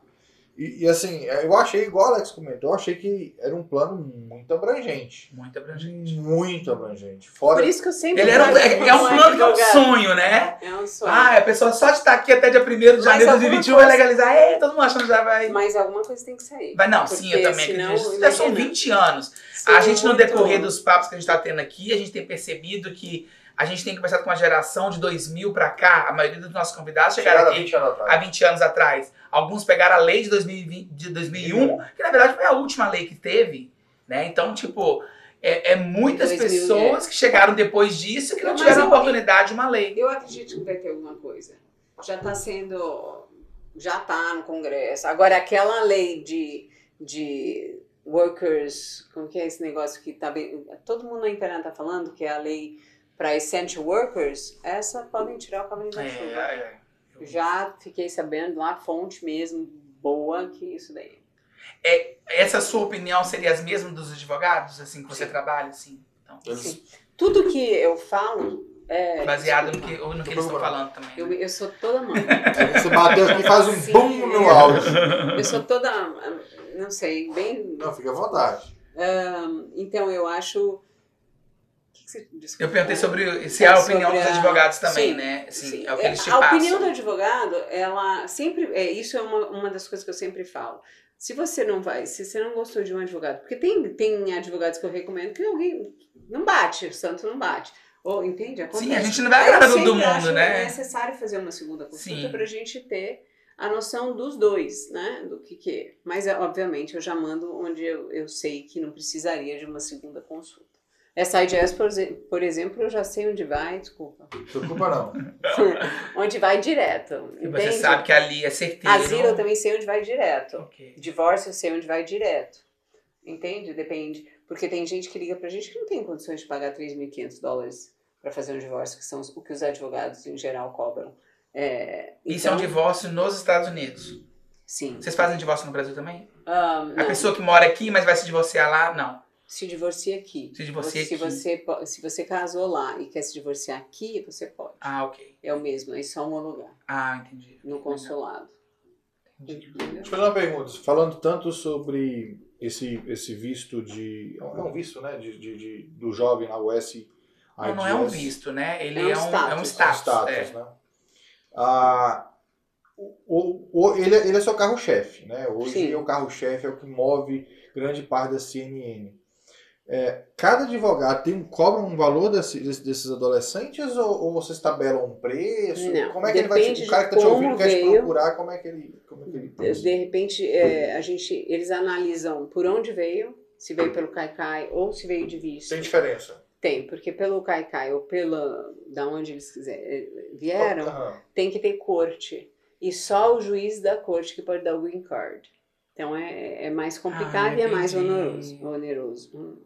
S2: E, e, assim, eu achei, igual o Alex comentou, eu achei que era um plano muito abrangente.
S1: Muito abrangente.
S2: Muito abrangente. Fora,
S3: Por isso que eu sempre
S1: Ele era um, é, é um plano que é um
S3: advogado.
S1: sonho, né?
S3: É um sonho.
S1: Ah, a pessoa só de estar aqui até dia 1 de janeiro de
S3: alguma
S1: 2021 vai legalizar. É, todo mundo achando que já vai.
S3: Mas alguma coisa tem que sair.
S1: Vai, não, sim, eu também
S3: senão,
S1: acredito. Já são
S3: imagina.
S1: 20 anos.
S3: Sim,
S1: a gente, no decorrer dos papos que a gente está tendo aqui, a gente tem percebido que a gente tem conversado com uma geração de 2000 para cá. A maioria dos nossos convidados chegaram
S2: chegaram a
S1: aqui
S2: 20 anos
S1: há
S2: atrás.
S1: 20 anos atrás. Alguns pegaram a lei de, 2020, de 2001, que na verdade foi a última lei que teve. Né? Então, tipo, é, é muitas
S3: 2000,
S1: pessoas que chegaram depois disso que não
S3: Mas
S1: tiveram
S3: eu-
S1: oportunidade de uma lei.
S3: Eu acredito que vai ter alguma coisa. Já está sendo. Já está no Congresso. Agora, aquela lei de, de workers. Como que é esse negócio que tá bem. Todo mundo na internet tá falando que é a lei para essential workers. Essa podem tirar o cavalinho da
S1: É,
S3: chuva.
S1: é, é.
S3: Já fiquei sabendo lá, fonte mesmo boa, que isso daí.
S1: Essa sua opinião seria as mesmas dos advogados, assim, que você
S3: Sim.
S1: trabalha, assim? Então,
S3: Sim. Tudo que eu falo é.
S1: baseado no que, no que eles estão falando também.
S3: Eu,
S1: né?
S3: eu sou toda mãe.
S2: Você bateu aqui faz um
S3: Sim,
S2: boom no
S3: é.
S2: áudio.
S3: Eu sou toda. Não sei, bem.
S2: Não, fica à vontade.
S3: Então eu acho. Que você- desculpa.
S1: Eu perguntei sobre se é a opinião dos
S3: a-
S1: advogados também,
S3: Sim,
S1: né? Assim,
S3: Sim.
S1: é o que eles te
S3: a
S1: passam.
S3: opinião do advogado, ela sempre. É, isso é uma, uma das coisas que eu sempre falo. Se você não vai, se você não gostou de um advogado, porque tem, tem advogados que eu recomendo que alguém não bate, o santo não bate. Ou, entende? Acontece.
S1: Sim, a gente não vai agradar todo mundo,
S3: acho
S1: né?
S3: necessário fazer uma segunda consulta para a gente ter a noção dos dois, né? Do que que é. Mas, é, obviamente, eu já mando onde eu, eu sei que não precisaria de uma segunda consulta. Essa IDS, por, exe- por exemplo, eu já sei onde vai, desculpa.
S2: Preocupa não.
S3: onde vai direto.
S1: E
S3: Entende?
S1: você sabe que ali é certeiro.
S3: Asilo eu também sei onde vai direto.
S1: Ok.
S3: Divórcio eu sei onde vai direto. Entende? Depende. Porque tem gente que liga pra gente que não tem condições de pagar 3.500 dólares para fazer um divórcio, que são o que os advogados em geral cobram. É,
S1: Isso é um
S3: então,
S1: divórcio nos Estados Unidos.
S3: Sim.
S1: Vocês fazem divórcio no Brasil também?
S3: Ah,
S1: A pessoa que mora aqui, mas vai se divorciar lá, não.
S3: Se divorcia aqui.
S1: Se divorcia
S3: se
S1: aqui.
S3: Você, po- se você casou lá e quer se divorciar aqui, você pode.
S1: Ah, ok.
S3: É o mesmo, é só homologar
S1: Ah, entendi.
S3: no consulado.
S1: Entendi.
S2: Deixa eu fazer uma pergunta. Falando tanto sobre esse, esse visto de. É um visto, né? De, de, de- do jovem na US.
S1: Não, não é um visto, né? Ele
S3: É
S1: é
S3: um
S1: um, é um
S3: status.
S1: status.
S2: status,
S1: é.
S2: né? Ah, o, o, ele, é- ele é seu carro-chefe, né? Hoje
S3: Sim.
S2: o carro-chefe é o que move grande parte da CNN. É, cada advogado tem um, cobra um valor desse- desse- desses adolescentes ou, ou vocês tabelam um preço?
S3: Não,
S2: como é que ele vai te, o cara
S3: de
S2: que tá te ouvindo
S3: como
S2: quer te
S3: veio.
S2: procurar, como é que ele, como é que ele
S3: De, de repente, é, a gente, eles analisam por onde veio, se veio pelo Caicai ou se veio de visto.
S2: Tem diferença?
S3: Tem, porque pelo Caicai ou pela da onde eles quiser, vieram,
S2: Aham.
S3: tem que ter corte. E só o juiz da corte que pode dar o green card. Então é, é mais complicado
S1: Ah,
S3: e é mais
S1: entendi.
S3: oneroso. oneroso. Hum.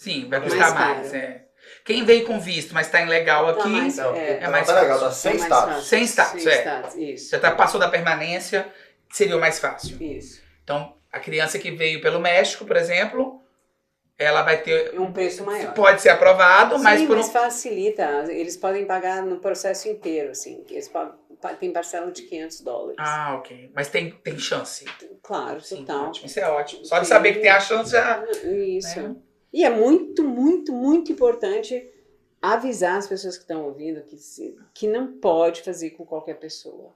S1: Sim, vai
S2: Mais
S1: custar
S3: caro.
S1: mais. é. Quem veio com visto, mas tá ilegal
S3: Tá
S1: aqui,
S3: mais-
S2: Não,
S3: É,
S1: é mais
S2: tá legal,
S1: fácil.
S2: tá sem
S3: é mais
S2: status.
S3: fácil.
S1: Sem status,
S3: Sem
S1: é.
S3: status, isso.
S1: já tá, passou da permanência, seria o mais fácil.
S3: Isso.
S1: Então, a criança que veio pelo México, por exemplo, ela vai ter.
S3: Um preço maior.
S1: Pode ser aprovado, mas
S3: Sim,
S1: por um.
S3: mas facilita. Eles podem pagar no processo inteiro, assim. Eles pa- tem parcela de 500 dólares.
S1: Ah, ok. Mas tem, tem chance.
S3: claro,
S1: Sim,
S3: total.
S1: ótimo. Isso é ótimo. Só de saber que tem a chance já.
S3: Isso.
S1: né?
S3: E é muito, muito, muito importante avisar as pessoas que estão ouvindo que, se- que não pode fazer com qualquer pessoa.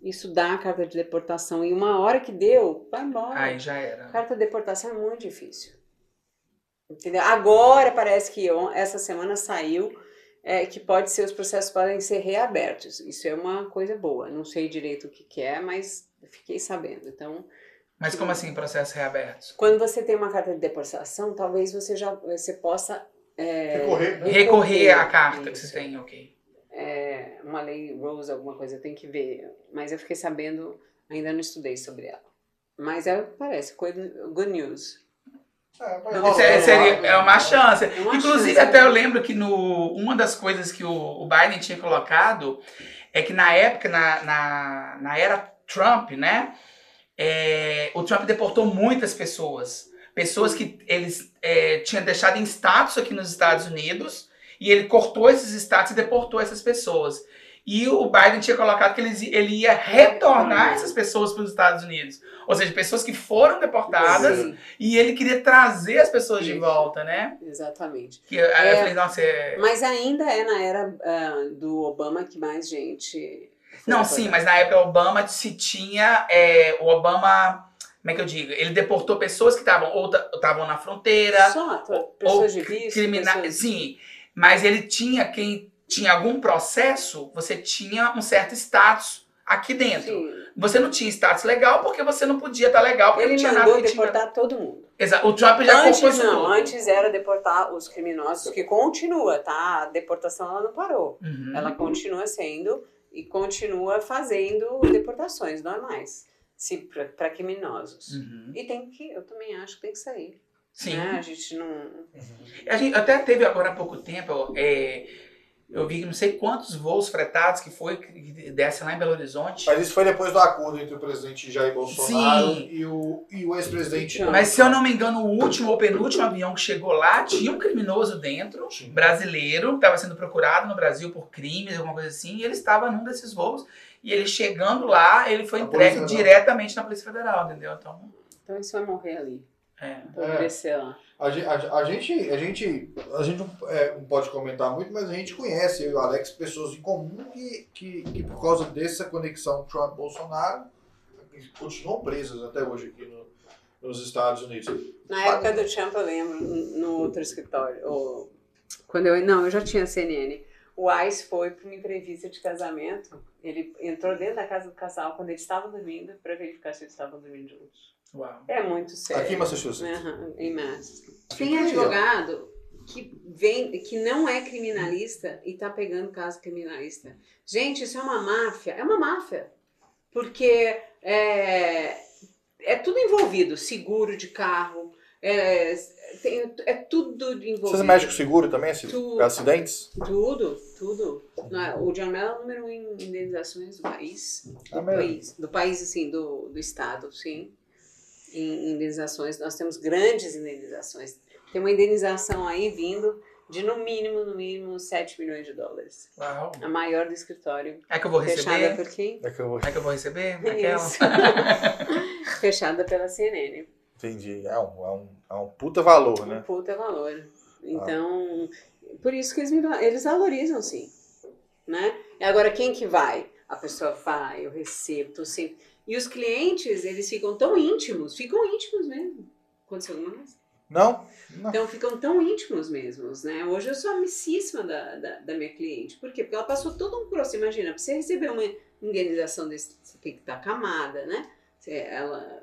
S3: Isso dá a carta de deportação. E uma hora que deu, vai embora.
S1: Aí já era.
S3: Carta de deportação é muito difícil. Entendeu? Agora parece que essa semana saiu é, que pode ser, os processos podem ser reabertos. Isso é uma coisa boa. Não sei direito o que, que é, mas Fiquei sabendo. Então,
S1: Mas como assim processos reabertos?
S3: quando você tem uma carta de deportação, talvez você já você possa é,
S2: Recorrer, né?
S1: Recorrer à carta que
S3: Isso.
S1: você tem, ok.
S3: É, uma lei Rose, alguma coisa, tenho que ver. Mas eu fiquei sabendo, ainda não estudei sobre ela. Mas é, parece, good, good news.
S2: É, rolar,
S1: Seria, é uma chance.
S3: É uma
S1: Inclusive,
S3: chance,
S1: até eu lembro que no, uma das coisas que o, o Biden tinha colocado é que na época, na, na, na era Trump, né? É, o Trump deportou muitas pessoas. Pessoas que eles é, tinham deixado em status aqui nos Estados Unidos e ele cortou esses status e deportou essas pessoas. E o Biden tinha colocado que eles, ele ia retornar essas pessoas para os Estados Unidos. Ou seja, pessoas que foram deportadas
S3: Sim,
S1: e ele queria trazer as pessoas de
S3: Isso.
S1: volta, né?
S3: exatamente.
S1: Que,
S3: É.
S1: falei, nossa, é...
S3: Mas ainda é na era ah, do Obama que mais gente.
S1: Não, sim, mas na época do Obama se tinha. é, o Obama. Como é que eu digo? Ele deportou pessoas que estavam ou estavam na fronteira,
S3: Só to-
S1: ou
S3: pessoas de visto.
S1: criminais.
S3: pessoas-
S1: Sim, mas ele tinha quem tinha algum processo, você tinha um certo status aqui dentro.
S3: Sim.
S1: Você não tinha status legal porque você não podia estar legal porque
S3: Ele
S1: não tinha
S3: mandou
S1: nada que tinha.
S3: deportar todo mundo.
S1: Exato. O Trump já
S3: antes não, antes era deportar os criminosos, que continua, tá? A deportação ela não parou.
S1: Uhum.
S3: Ela continua sendo e continua fazendo deportações normais se para criminosos.
S1: Uhum.
S3: E tem que, eu também acho que tem que sair.
S1: Sim.
S3: Né? A gente não.
S1: A gente até teve agora há pouco tempo, é, eu vi não sei quantos voos fretados que foi que desce lá em Belo Horizonte.
S2: Mas isso foi depois do acordo entre o presidente Jair Bolsonaro
S1: Sim.
S2: e o, e o ex-presidente.
S1: Mas se eu não me engano, o último ou penúltimo avião que chegou lá tinha um criminoso dentro,
S2: Sim.
S1: brasileiro, que estava sendo procurado no Brasil por crimes, alguma coisa assim, e ele estava num desses voos. E ele chegando lá, ele foi
S2: A
S1: entregue diretamente na Polícia Federal, entendeu? Então,
S3: Então isso vai morrer ali.
S1: É.
S3: Pode
S2: É. A, a, a gente, a gente, a gente não, é, não pode comentar muito, mas a gente conhece, eu e o Alex, pessoas em comum que, que, que por causa dessa conexão Trump-Bolsonaro continuam presas até hoje aqui no- nos Estados Unidos.
S3: Na época do Trump, eu lembro, no outro escritório, ou, quando eu, não, eu já tinha CNN, o Ice foi para uma entrevista de casamento, ele entrou dentro da casa do casal quando eles estavam dormindo, para verificar se eles estavam dormindo juntos.
S1: Uau.
S3: É muito sério.
S2: Aqui em Massachusetts.
S3: Aham, em Mass.
S2: Que
S3: Tem advogado que vem, que não é criminalista e tá pegando caso criminalista. Gente, isso é uma máfia. É uma máfia. Porque é, é tudo envolvido. Seguro de carro, é, tem- é tudo envolvido.
S2: Vocês mexem com seguro também,
S3: Tudo.
S2: acidentes?
S3: Tudo, tudo. É- O John Mello é o número um em indenizações do país. Do
S2: É mesmo?
S3: país, do país assim, do, do estado, sim. Em indenizações, nós temos grandes indenizações. Tem uma indenização aí vindo de no mínimo, no mínimo, 7 milhões de dólares.
S1: Uau.
S3: A maior do escritório.
S1: É que eu vou
S3: Fechada
S1: receber?
S3: por quem?
S2: É que eu vou...
S1: É que eu vou receber? Aquela?
S3: Isso. Fechada pela CNN.
S2: Entendi. É um, é um, é um puta valor,
S3: Um
S2: né?
S3: puta valor. Então, por isso que eles, me, eles valorizam, sim. Né? E agora, quem que vai? A pessoa vai, eu recebo, tô sempre... E os clientes, eles ficam tão íntimos, ficam íntimos mesmo. Aconteceu alguma coisa?
S2: Não? Não.
S3: Então, ficam tão íntimos mesmos, né? Hoje eu sou amicíssima da, da, da minha cliente. Por quê? Porque ela passou todo um processo. Imagina, pra você receber uma indenização desse, você tem que estar camada, né? Você- ela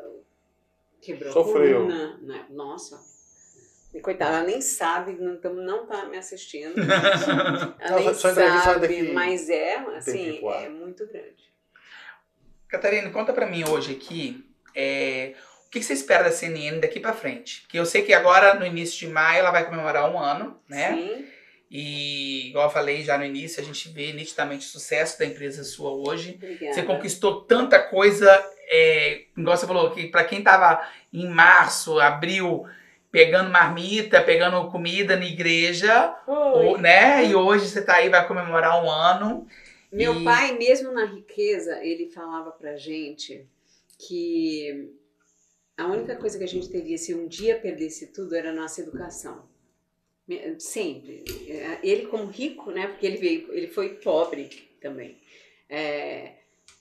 S3: quebrou
S2: Sofreu.
S3: a coluna, né? Nossa. E coitada, ela nem sabe, não, então não tá me assistindo. Ela
S2: Não,
S3: nem sabe,
S2: daqui
S3: mas é, assim, é muito grande.
S1: Catarina, conta pra mim hoje aqui é, o que você espera da CNN daqui pra frente. Que eu sei que agora, no início de maio, ela vai comemorar um ano, né?
S3: Sim,
S1: E, igual eu falei já no início, a gente vê nitidamente o sucesso da empresa sua hoje.
S3: obrigada.
S1: Você conquistou tanta coisa, é, igual você falou, que pra quem tava em março, abril, pegando marmita, pegando comida na igreja, ou- né? E hoje você tá aí, vai comemorar um ano.
S3: Meu
S1: E-
S3: pai, mesmo na riqueza, ele falava pra gente que a única coisa que a gente teria se um dia perdesse tudo era a nossa educação. Sempre. É, Ele como rico, né? Porque ele veio, ele foi pobre também. É,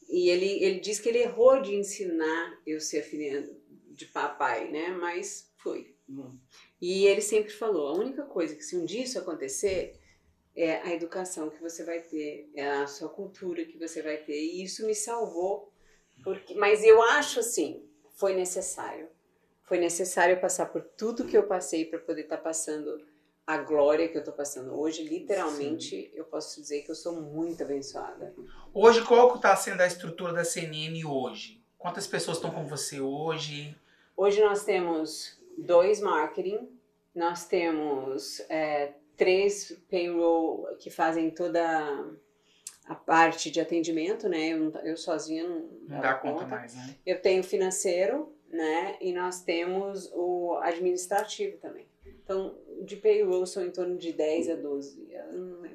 S3: e ele, ele diz que ele errou de ensinar eu ser filha de papai, né? Mas foi. E ele sempre falou, a única coisa que se um dia isso acontecer, é a educação que você vai ter, é a sua cultura que você vai ter. E isso me salvou Porque, mas eu acho assim, foi necessário. Foi necessário passar por tudo que eu passei para poder estar tá passando a glória que eu estou passando hoje. Literalmente, Sim. eu posso dizer que eu sou muito abençoada.
S1: Hoje, qual está sendo a estrutura da CNN hoje? Quantas pessoas estão com você hoje?
S3: Hoje nós temos dois marketing, nós temos é, três payroll que fazem toda a parte de atendimento, né? Eu, eu sozinha não,
S1: não dá conta, conta mais, né?
S3: Eu tenho financeiro, né? E nós temos o administrativo também. Então, de payroll são em torno de 10 a 12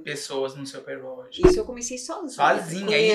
S1: pessoas no seu payroll hoje.
S3: Isso eu comecei sozinha.
S1: Sozinha. E,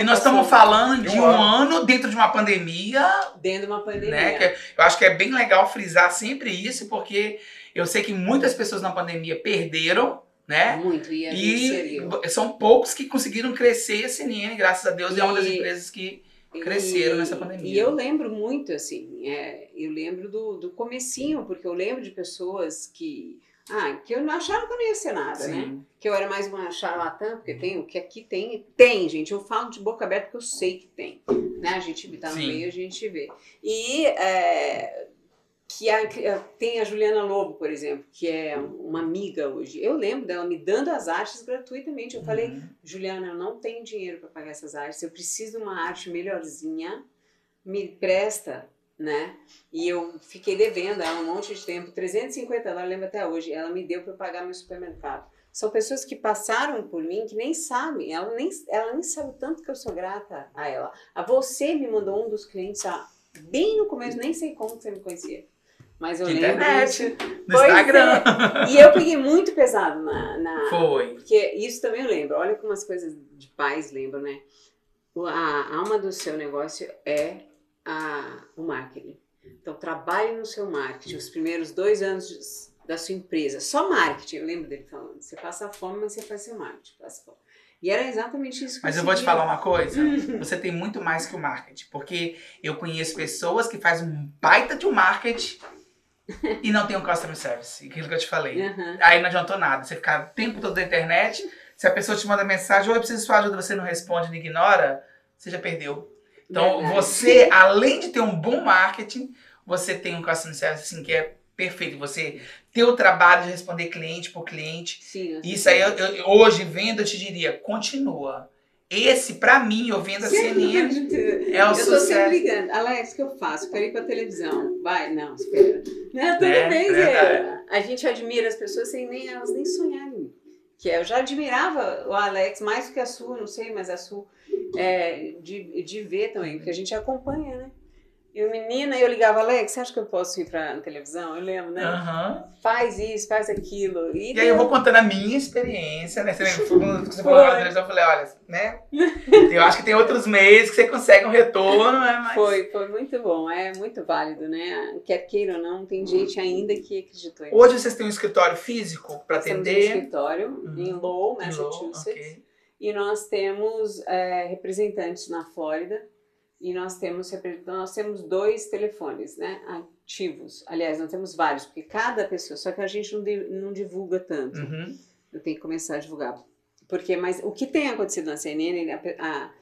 S1: e, nós estamos falando de um ano dentro de uma pandemia.
S3: Dentro de uma pandemia.
S1: Né? Que eu acho que é bem legal frisar sempre isso, porque eu sei que muitas pessoas na pandemia perderam né?
S3: Muito, e, e
S1: são poucos que conseguiram crescer a CNN, graças a Deus, e, é uma das empresas que cresceram
S3: e,
S1: nessa pandemia.
S3: E eu lembro muito, assim, é, eu lembro do, do comecinho, porque eu lembro de pessoas que, ah, que eu não achava que eu não ia ser nada, né? Sim. né? Que eu era mais uma charlatã, porque tem o que aqui tem, tem, gente, eu falo de boca aberta porque eu sei que tem, né? A gente tá no Sim. meio, a gente vê. E é, que a, tem a Juliana Lobo, por exemplo, que é uma amiga hoje. Eu lembro dela me dando as artes gratuitamente. Eu uhum. falei, Juliana, eu não tenho dinheiro para pagar essas artes, eu preciso de uma arte melhorzinha, me presta, né? E eu fiquei devendo ela um monte de tempo, 350 dólares, lembro até hoje. Ela me deu para pagar meu supermercado. São pessoas que passaram por mim que nem sabem, ela nem, ela nem sabe o tanto que eu sou grata a ela. A você me mandou um dos clientes bem no começo, nem sei como você me conhecia. Mas eu lembro.
S1: Internet, no pois Instagram.
S3: É. E eu peguei muito pesado na, na.
S1: Foi.
S3: Porque isso também eu lembro. Olha como as coisas de pais lembram, né? A alma do seu negócio é a, o marketing. Então, trabalhe no seu marketing. Os primeiros dois anos da sua empresa. Só marketing, eu lembro dele falando. Você passa fome, mas você faz seu marketing. Passa fome. E era exatamente isso que
S1: Mas eu, eu vou te falar uma coisa. Você tem muito mais que o marketing. Porque eu conheço pessoas que fazem um baita de um marketing e não tem um customer service, aquilo que eu te falei. Uhum. Aí não adiantou nada. Você ficar o tempo todo na internet, se a pessoa te manda mensagem, ou eu preciso de sua ajuda, você não responde, não ignora, você já perdeu. Então, Verdade. você, além de ter um bom marketing, você tem um customer service assim, que é perfeito. Você ter o trabalho de responder cliente por cliente.
S3: Sim,
S1: Isso aí, eu, eu, hoje, vendo, eu te diria, continua. Esse, pra mim, eu vendo a CNN, é o eu sucesso. Eu tô sempre
S3: ligando. Alex, o que eu faço? Quero ir pra televisão. Vai, não, espera. Né? Tudo é, bem, é, a gente admira as pessoas sem nem elas nem sonharem. Que é, eu já admirava o Alex mais do que a sua, não sei, mas a sua, é, de, de ver também, porque a gente acompanha, né? E o menino, eu ligava, Alex, você acha que eu posso ir pra televisão? Eu lembro, né?
S1: Uhum.
S3: Faz isso, faz aquilo.
S1: E, e aí eu vou contando a minha experiência, né? Você, você falou na eu falei, olha, né? Eu acho que tem outros meios que você consegue um retorno, né?
S3: Mas... Foi, foi muito bom, é muito válido, né? Quer queira ou não, tem gente ainda que acreditou.
S1: Hoje vocês têm um escritório físico para atender?
S3: Temos um escritório uhum. em Lowell, Massachusetts. Okay. E nós temos é, representantes na Flórida e nós temos, nós temos dois telefones né, ativos. Aliás, nós temos vários, porque cada pessoa, só que a gente não, não divulga tanto. Uhum. Eu tenho que começar a divulgar. Porque, mas o que tem acontecido na CNN, a, a,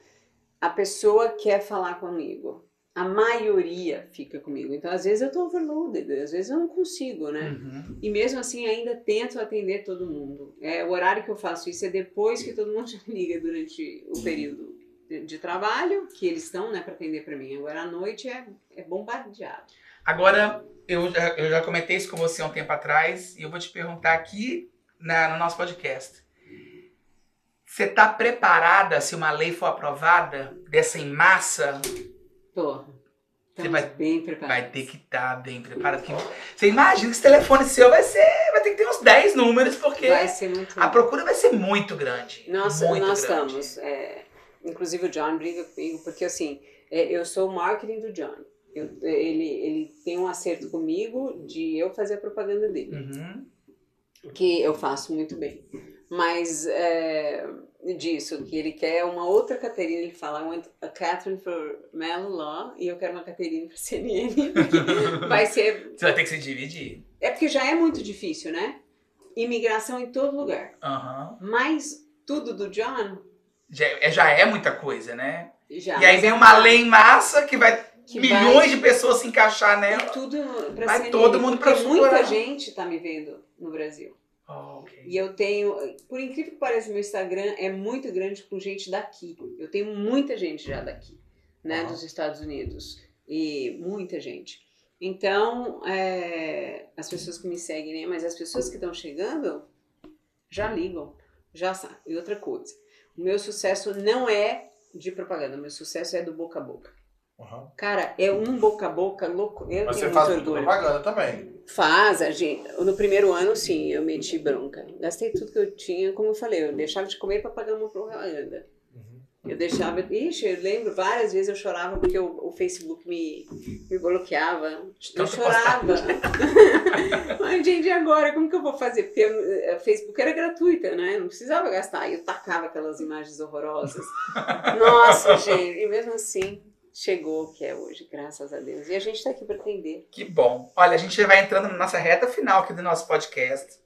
S3: a pessoa quer falar comigo. A maioria fica comigo. Então, às vezes eu estou overloaded, às vezes eu não consigo, né? Uhum. E mesmo assim, ainda tento atender todo mundo. É, o horário que eu faço isso é depois que todo mundo liga durante o período de, trabalho, que eles estão, né, para atender para mim. Agora à noite é, é bombardeado.
S1: Agora, eu já, eu já comentei isso com você há um tempo atrás, e eu vou te perguntar aqui na, no nosso podcast. Você está preparada se uma lei for aprovada dessa em massa?
S3: Tô. Você vai, bem preparado.
S1: Vai ter que estar tá bem preparado. Você imagina que esse telefone seu vai ser. Vai ter que ter uns 10 números, porque a procura vai ser muito grande.
S3: Nós,
S1: muito
S3: nós grande. estamos. É, Inclusive o John briga comigo, porque assim, é, eu sou o marketing do John. Eu, ele, ele tem um acerto comigo de eu fazer a propaganda dele. Uhum. Que eu faço muito bem. Mas é, disso, que ele quer uma outra Caterina, ele fala, I want a Catherine for Mellow Law e eu quero uma Caterina para CNN. vai ser.
S1: Você vai ter que se dividir.
S3: É porque já é muito difícil, né? Imigração em todo lugar.
S1: Uhum.
S3: Mas tudo do John
S1: já, é, já é muita coisa, né?
S3: Já,
S1: E aí vem uma lei massa que vai
S3: que
S1: milhões
S3: vai-
S1: de pessoas se encaixar
S3: E
S1: nela.
S3: tudo pra
S1: Vai todo mundo pra
S3: muita gente tá me vendo no Brasil.
S1: Oh, ok.
S3: E eu tenho, por incrível que pareça, meu Instagram é muito grande com gente daqui. Eu tenho muita gente já daqui, né, dos Estados Unidos. E muita gente. Então, é, as pessoas que me seguem, né, mas as pessoas que estão chegando já ligam, já sabem. E outra coisa, o meu sucesso não é de propaganda, o meu sucesso é do boca a boca.
S2: Aham.
S3: Cara, é um boca a boca louco. Eu
S2: Mas
S3: tenho
S2: você faz
S3: muito
S2: propaganda também.
S3: Faz, a gente. No primeiro ano, sim, eu meti bronca. Gastei tudo que eu tinha, como eu falei, eu deixava de comer para pagar uma propaganda. Eu deixava. Ixi, eu lembro várias vezes eu chorava porque o, o Facebook me, me bloqueava. Eu chorava. Mas, gente, agora? Como que eu vou fazer? Porque o Facebook era gratuita, né? Não precisava gastar. E eu tacava aquelas imagens horrorosas. Nossa, gente. E mesmo assim, chegou o que é hoje, graças a Deus. E a gente tá aqui para atender.
S1: Que bom. Olha, a gente já vai entrando na nossa reta final aqui do nosso podcast.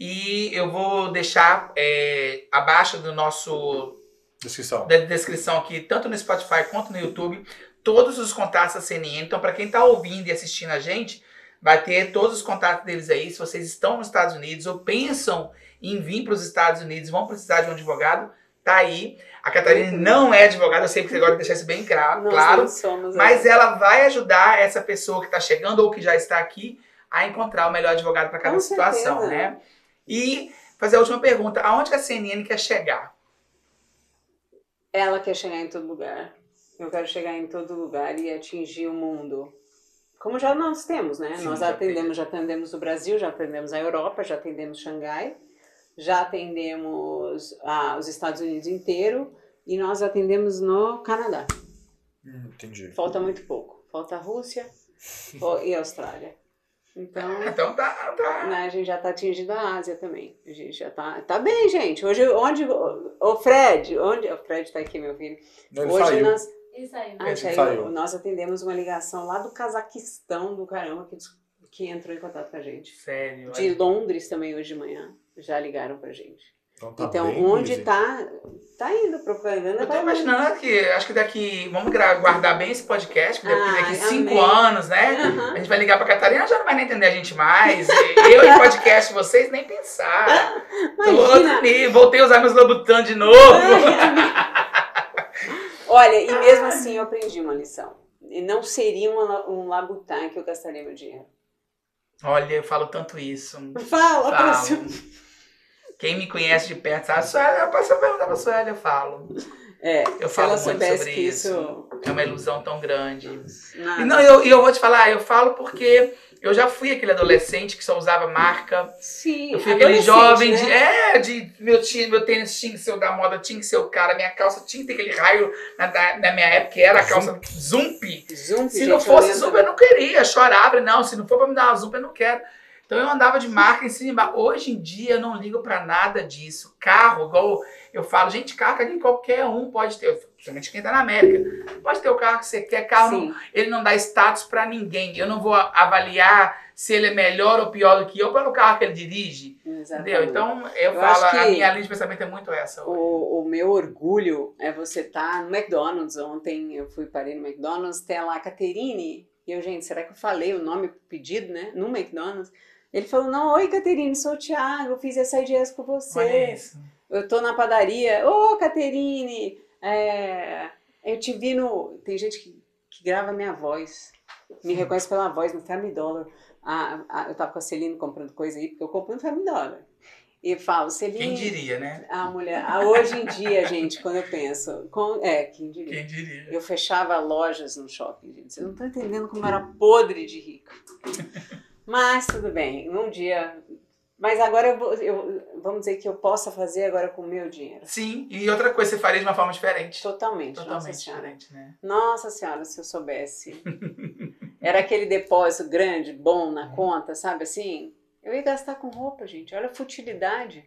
S1: E eu vou deixar é, abaixo do nosso
S2: Descrição.
S1: da descrição aqui, tanto no Spotify quanto no YouTube, todos os contatos da CNN. Então, para quem está ouvindo e assistindo a gente, vai ter todos os contatos deles aí. Se vocês estão nos Estados Unidos ou pensam em vir para os Estados Unidos, vão precisar de um advogado, tá aí. A Catarina não é advogada, eu sei que você gosta de deixar isso bem cra-
S3: Nós
S1: claro.
S3: não somos
S1: Mas ela vai ajudar essa pessoa que está chegando ou que já está aqui a encontrar o melhor advogado para cada
S3: Com
S1: situação,
S3: certeza.
S1: né? E fazer a última pergunta: aonde que a CNN quer chegar?
S3: Ela quer chegar em todo lugar. Eu quero chegar em todo lugar e atingir o mundo. Como já nós temos, né?
S1: Sim,
S3: nós
S1: já
S3: atendemos, já atendemos o Brasil, já atendemos a Europa, já atendemos Xangai, já atendemos ah, os Estados Unidos inteiro e nós atendemos no Canadá.
S2: Hum, entendi.
S3: Falta muito pouco. Falta a Rússia e a Austrália. Então,
S1: Então tá, tá.
S3: né, a gente já está atingindo a Ásia também. A gente já tá, tá bem, gente. Hoje, onde. O Fred, onde. O Fred está aqui, meu filho.
S2: Ele
S3: Hoje
S2: saiu.
S3: nós.
S4: Isso aí.
S3: Ah,
S2: Esse
S3: saiu.
S2: saiu.
S3: Nós atendemos uma ligação lá do Cazaquistão, do caramba, que, que entrou em contato com a gente.
S1: Sério.
S3: De Londres também hoje de manhã. Já ligaram pra gente.
S2: Então, tá
S3: então, onde
S2: busy.
S3: tá. Tá indo propaganda.
S1: Eu tô imaginando que acho que daqui. Vamos guardar bem esse podcast, porque daqui,
S3: Ai,
S1: daqui cinco
S3: amei.
S1: anos, né?
S3: Aham.
S1: A gente vai ligar pra Catarina, já não vai nem entender a gente mais. E Eu em podcast, vocês nem pensar. Tô
S3: Imagina.
S1: outro nível, Voltei a usar meus Lobutan de novo.
S3: Olha, e mesmo assim eu aprendi uma lição. E não seria um, um labutan que eu gastaria meu dinheiro.
S1: Olha, eu falo tanto isso.
S3: Fala,
S1: Falo.
S3: próximo.
S1: Quem me conhece de perto sabe, Sueli, eu passo a perguntar pra Sueli, eu falo.
S3: É,
S1: Eu falo muito sobre isso.
S3: isso.
S1: É uma ilusão tão grande.
S3: Nada.
S1: E não, eu, eu vou te falar, eu falo porque eu já fui aquele adolescente que só usava marca.
S3: Sim,
S1: Eu fui aquele jovem de.
S3: né?
S1: É, de meu, tinha, meu tênis tinha que ser o da moda, tinha que ser o cara, minha calça tinha que ter aquele raio na, na minha época, que era a calça Zump.
S3: Zoom,
S1: Se não fosse. Zump, eu não queria, chorava. Não, se não for pra me dar uma Zump, eu não quero. Então eu andava de marca em cima. Hoje em dia eu não ligo pra nada disso. Carro, igual eu falo, gente, carro que qualquer um pode ter. Principalmente quem tá na América. Pode ter o carro que você quer. Carro, não- ele não dá status pra ninguém. Eu não vou avaliar se ele é melhor ou pior do que eu pelo carro que ele dirige.
S3: Exatamente.
S1: Entendeu? Então eu,
S3: Eu
S1: falo, a minha linha de pensamento é muito essa.
S3: O, o meu orgulho é você estar no McDonald's. Ontem eu fui parei no McDonald's, tem lá a Caterine. E eu, gente, será que eu falei o nome pedido, né? No McDonald's. Ele falou: Não, oi Caterine, sou o Thiago, eu fiz essa IDS com você. Eu tô na padaria. Ô, Caterine, é, eu te vi no. Tem gente que, que grava minha voz. Me reconhece pela voz no Family Dollar. Ah, ah, eu tava com a Celine comprando coisa aí, porque eu compro no Family Dollar. E falo, Celine.
S1: Quem diria, né?
S3: A mulher. Hoje em dia, gente, quando eu penso. Com, é, quem diria?
S1: Quem diria?
S3: Eu fechava lojas no shopping, gente. Vocês não estão entendendo como eu era podre de rico. Mas tudo bem, um dia. Mas agora eu, vou, eu vamos dizer que eu possa fazer agora com o meu dinheiro.
S1: Sim, e outra coisa, você faria de uma forma diferente.
S3: Totalmente, nossa
S1: Totalmente
S3: senhora.
S1: diferente, né?
S3: Nossa senhora, se eu soubesse. Era aquele depósito grande, bom na conta, sabe assim? Eu ia gastar com roupa, gente. Olha a futilidade.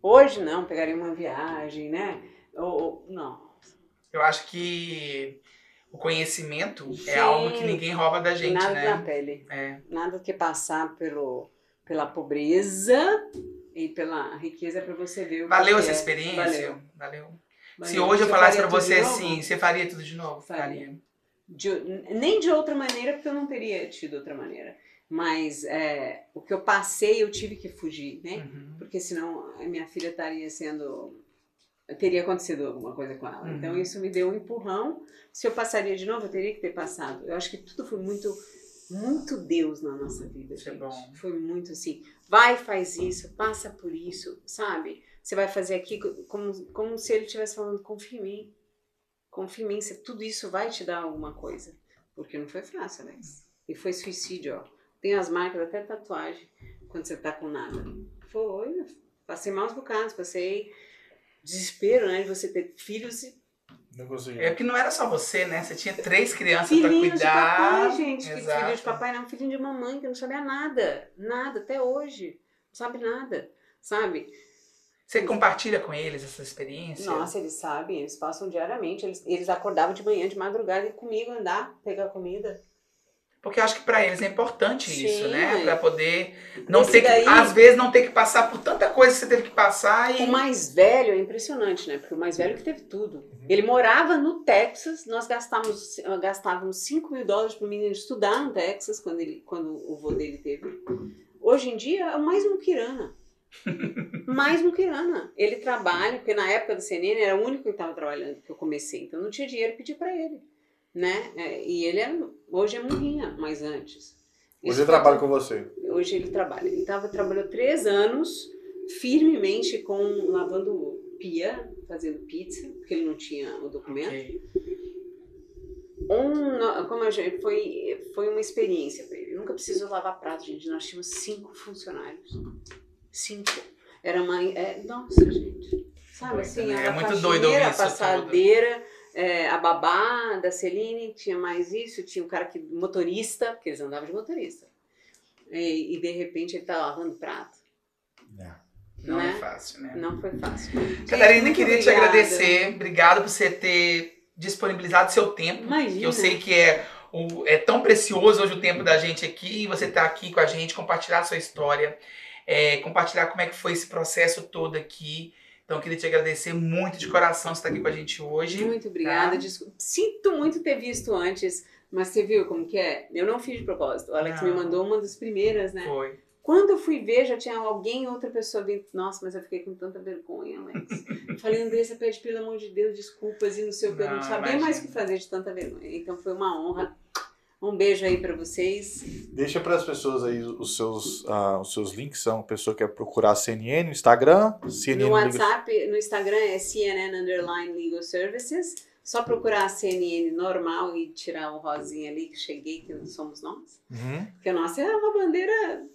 S3: Hoje não, pegaria uma viagem, né? Ou, ou- não.
S1: Eu acho que o conhecimento é
S3: Gente,
S1: algo que ninguém rouba da gente,
S3: Nada na
S1: né?
S3: pele.
S1: É.
S3: Nada que passar pelo, pela pobreza e pela riqueza para você ver o que
S1: Valeu essa
S3: é.
S1: experiência?
S3: Valeu.
S1: Valeu.
S3: Mas
S1: Se hoje eu falasse pra
S3: faria tudo
S1: você assim, você faria tudo de novo?
S3: Faria. De- nem de outra maneira, porque eu não teria tido outra maneira. Mas é, o que eu passei, eu tive que fugir, né?
S1: Uhum.
S3: Porque senão a minha filha estaria sendo. Teria acontecido alguma coisa com ela.
S1: Uhum.
S3: Então isso me deu um empurrão. Se eu passaria de novo, eu teria que ter passado. Eu acho que tudo foi muito, muito Deus na nossa vida.
S1: Isso é
S3: gente.
S1: bom.
S3: Foi muito assim. Vai, faz isso, passa por isso, sabe? Você vai fazer aqui como, como se ele estivesse falando, confia em mim. Confia em mim, tudo isso vai te dar alguma coisa. Porque não foi fácil, Alex. E foi suicídio, ó. Tem as marcas até tatuagem quando você tá com nada. Foi, passei maus bocados, passei desespero, né? De você ter filhos e
S2: Não consegui.
S1: É que não era só você, né? Você tinha três crianças pra
S3: filhinhos de
S1: cuidar.
S3: papai, gente. Que
S1: Exato.
S3: filho de papai não, filhinho de mamãe, que não sabia nada. Nada, até hoje. Não sabe nada, sabe?
S1: Você compartilha com eles essa experiência?
S3: Nossa, eles sabem, eles passam diariamente. Eles, eles acordavam de manhã, de madrugada, e comigo andar, pegar comida.
S1: Porque eu acho que pra eles é importante
S3: Sim.
S1: isso, né? Pra poder não
S3: Esse
S1: ter que,
S3: daí-
S1: às vezes, não ter que passar por tanta coisa que você teve que passar e.
S3: O mais velho é impressionante, né? Porque o mais velho que teve tudo. Ele morava no Texas, nós gastávamos, gastávamos 5 mil dólares para o menino estudar no Texas, quando, ele, quando o vô dele teve. Hoje em dia é o mais muquirana. mais muquirana. Ele trabalha, porque na época do CNN era o único que estava trabalhando, que eu comecei. Então não tinha dinheiro, pedi para ele. Né? É, E ele é, hoje é murrinha, mas antes.
S2: Hoje
S3: Isso foi
S2: trabalho com você.
S3: Hoje ele trabalha. Ele tava, trabalhou três anos firmemente com lavando pia, fazendo pizza, porque ele não tinha o documento.
S1: Ok.
S3: Um, como a gente, foi, foi uma experiência para ele. Ele Nunca precisou lavar prato, gente. Nós tínhamos cinco funcionários. Cinco. Era uma. É, nossa, gente. Sabe assim,
S1: né?
S3: era
S1: É
S3: a
S1: muito doido
S3: faxineira,
S1: ouvir
S3: a
S1: isso tudo.
S3: É, a babá da Celine, tinha mais isso, tinha um cara que. motorista, porque eles andavam de motorista. E, e de repente ele tá lavando prato.
S1: Não é
S3: Né?
S1: fácil, né?
S3: Não foi fácil.
S1: Catarina,
S3: Gente,
S1: queria te
S3: obrigada.
S1: agradecer. Obrigado por você ter disponibilizado seu tempo.
S3: Imagina.
S1: que eu sei que é, o, é tão precioso hoje o tempo da gente aqui, e você tá aqui com a gente, compartilhar a sua história, é, compartilhar como é que foi esse processo todo aqui. Então, eu queria te agradecer muito de coração você estar aqui com a gente hoje.
S3: Muito obrigada.
S1: Tá.
S3: Sinto muito ter visto antes, mas você viu como que é? Eu não fiz de propósito. O Alex
S1: Não.
S3: me mandou uma das primeiras, né?
S1: Foi.
S3: Quando eu fui ver, já tinha alguém, outra pessoa vindo. Nossa, mas eu fiquei com tanta vergonha, Alex. Falei, Andressa, pede pelo amor de Deus desculpas e não sei o que. Eu não sabia mais o que fazer de tanta vergonha. Então foi uma honra. Um beijo aí pra vocês.
S2: Deixa para as pessoas aí os seus, ah, os seus links. São a pessoa que quer procurar a CNN no Instagram. CNN
S3: No WhatsApp, no Instagram é CNN Underline Legal Services. Só procurar a CNN normal e tirar o rosinha ali que cheguei, que somos nós.
S2: Uhum.
S3: Porque a nossa é uma bandeira,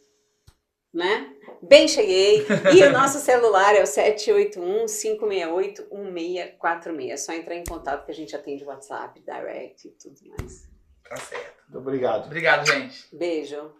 S3: né? Bem cheguei. E o nosso celular é o 781-568-1646. É só entrar em contato que a gente atende WhatsApp, direct e tudo mais.
S1: Tá certo.
S2: Muito obrigado.
S1: Obrigado, gente.
S3: Beijo.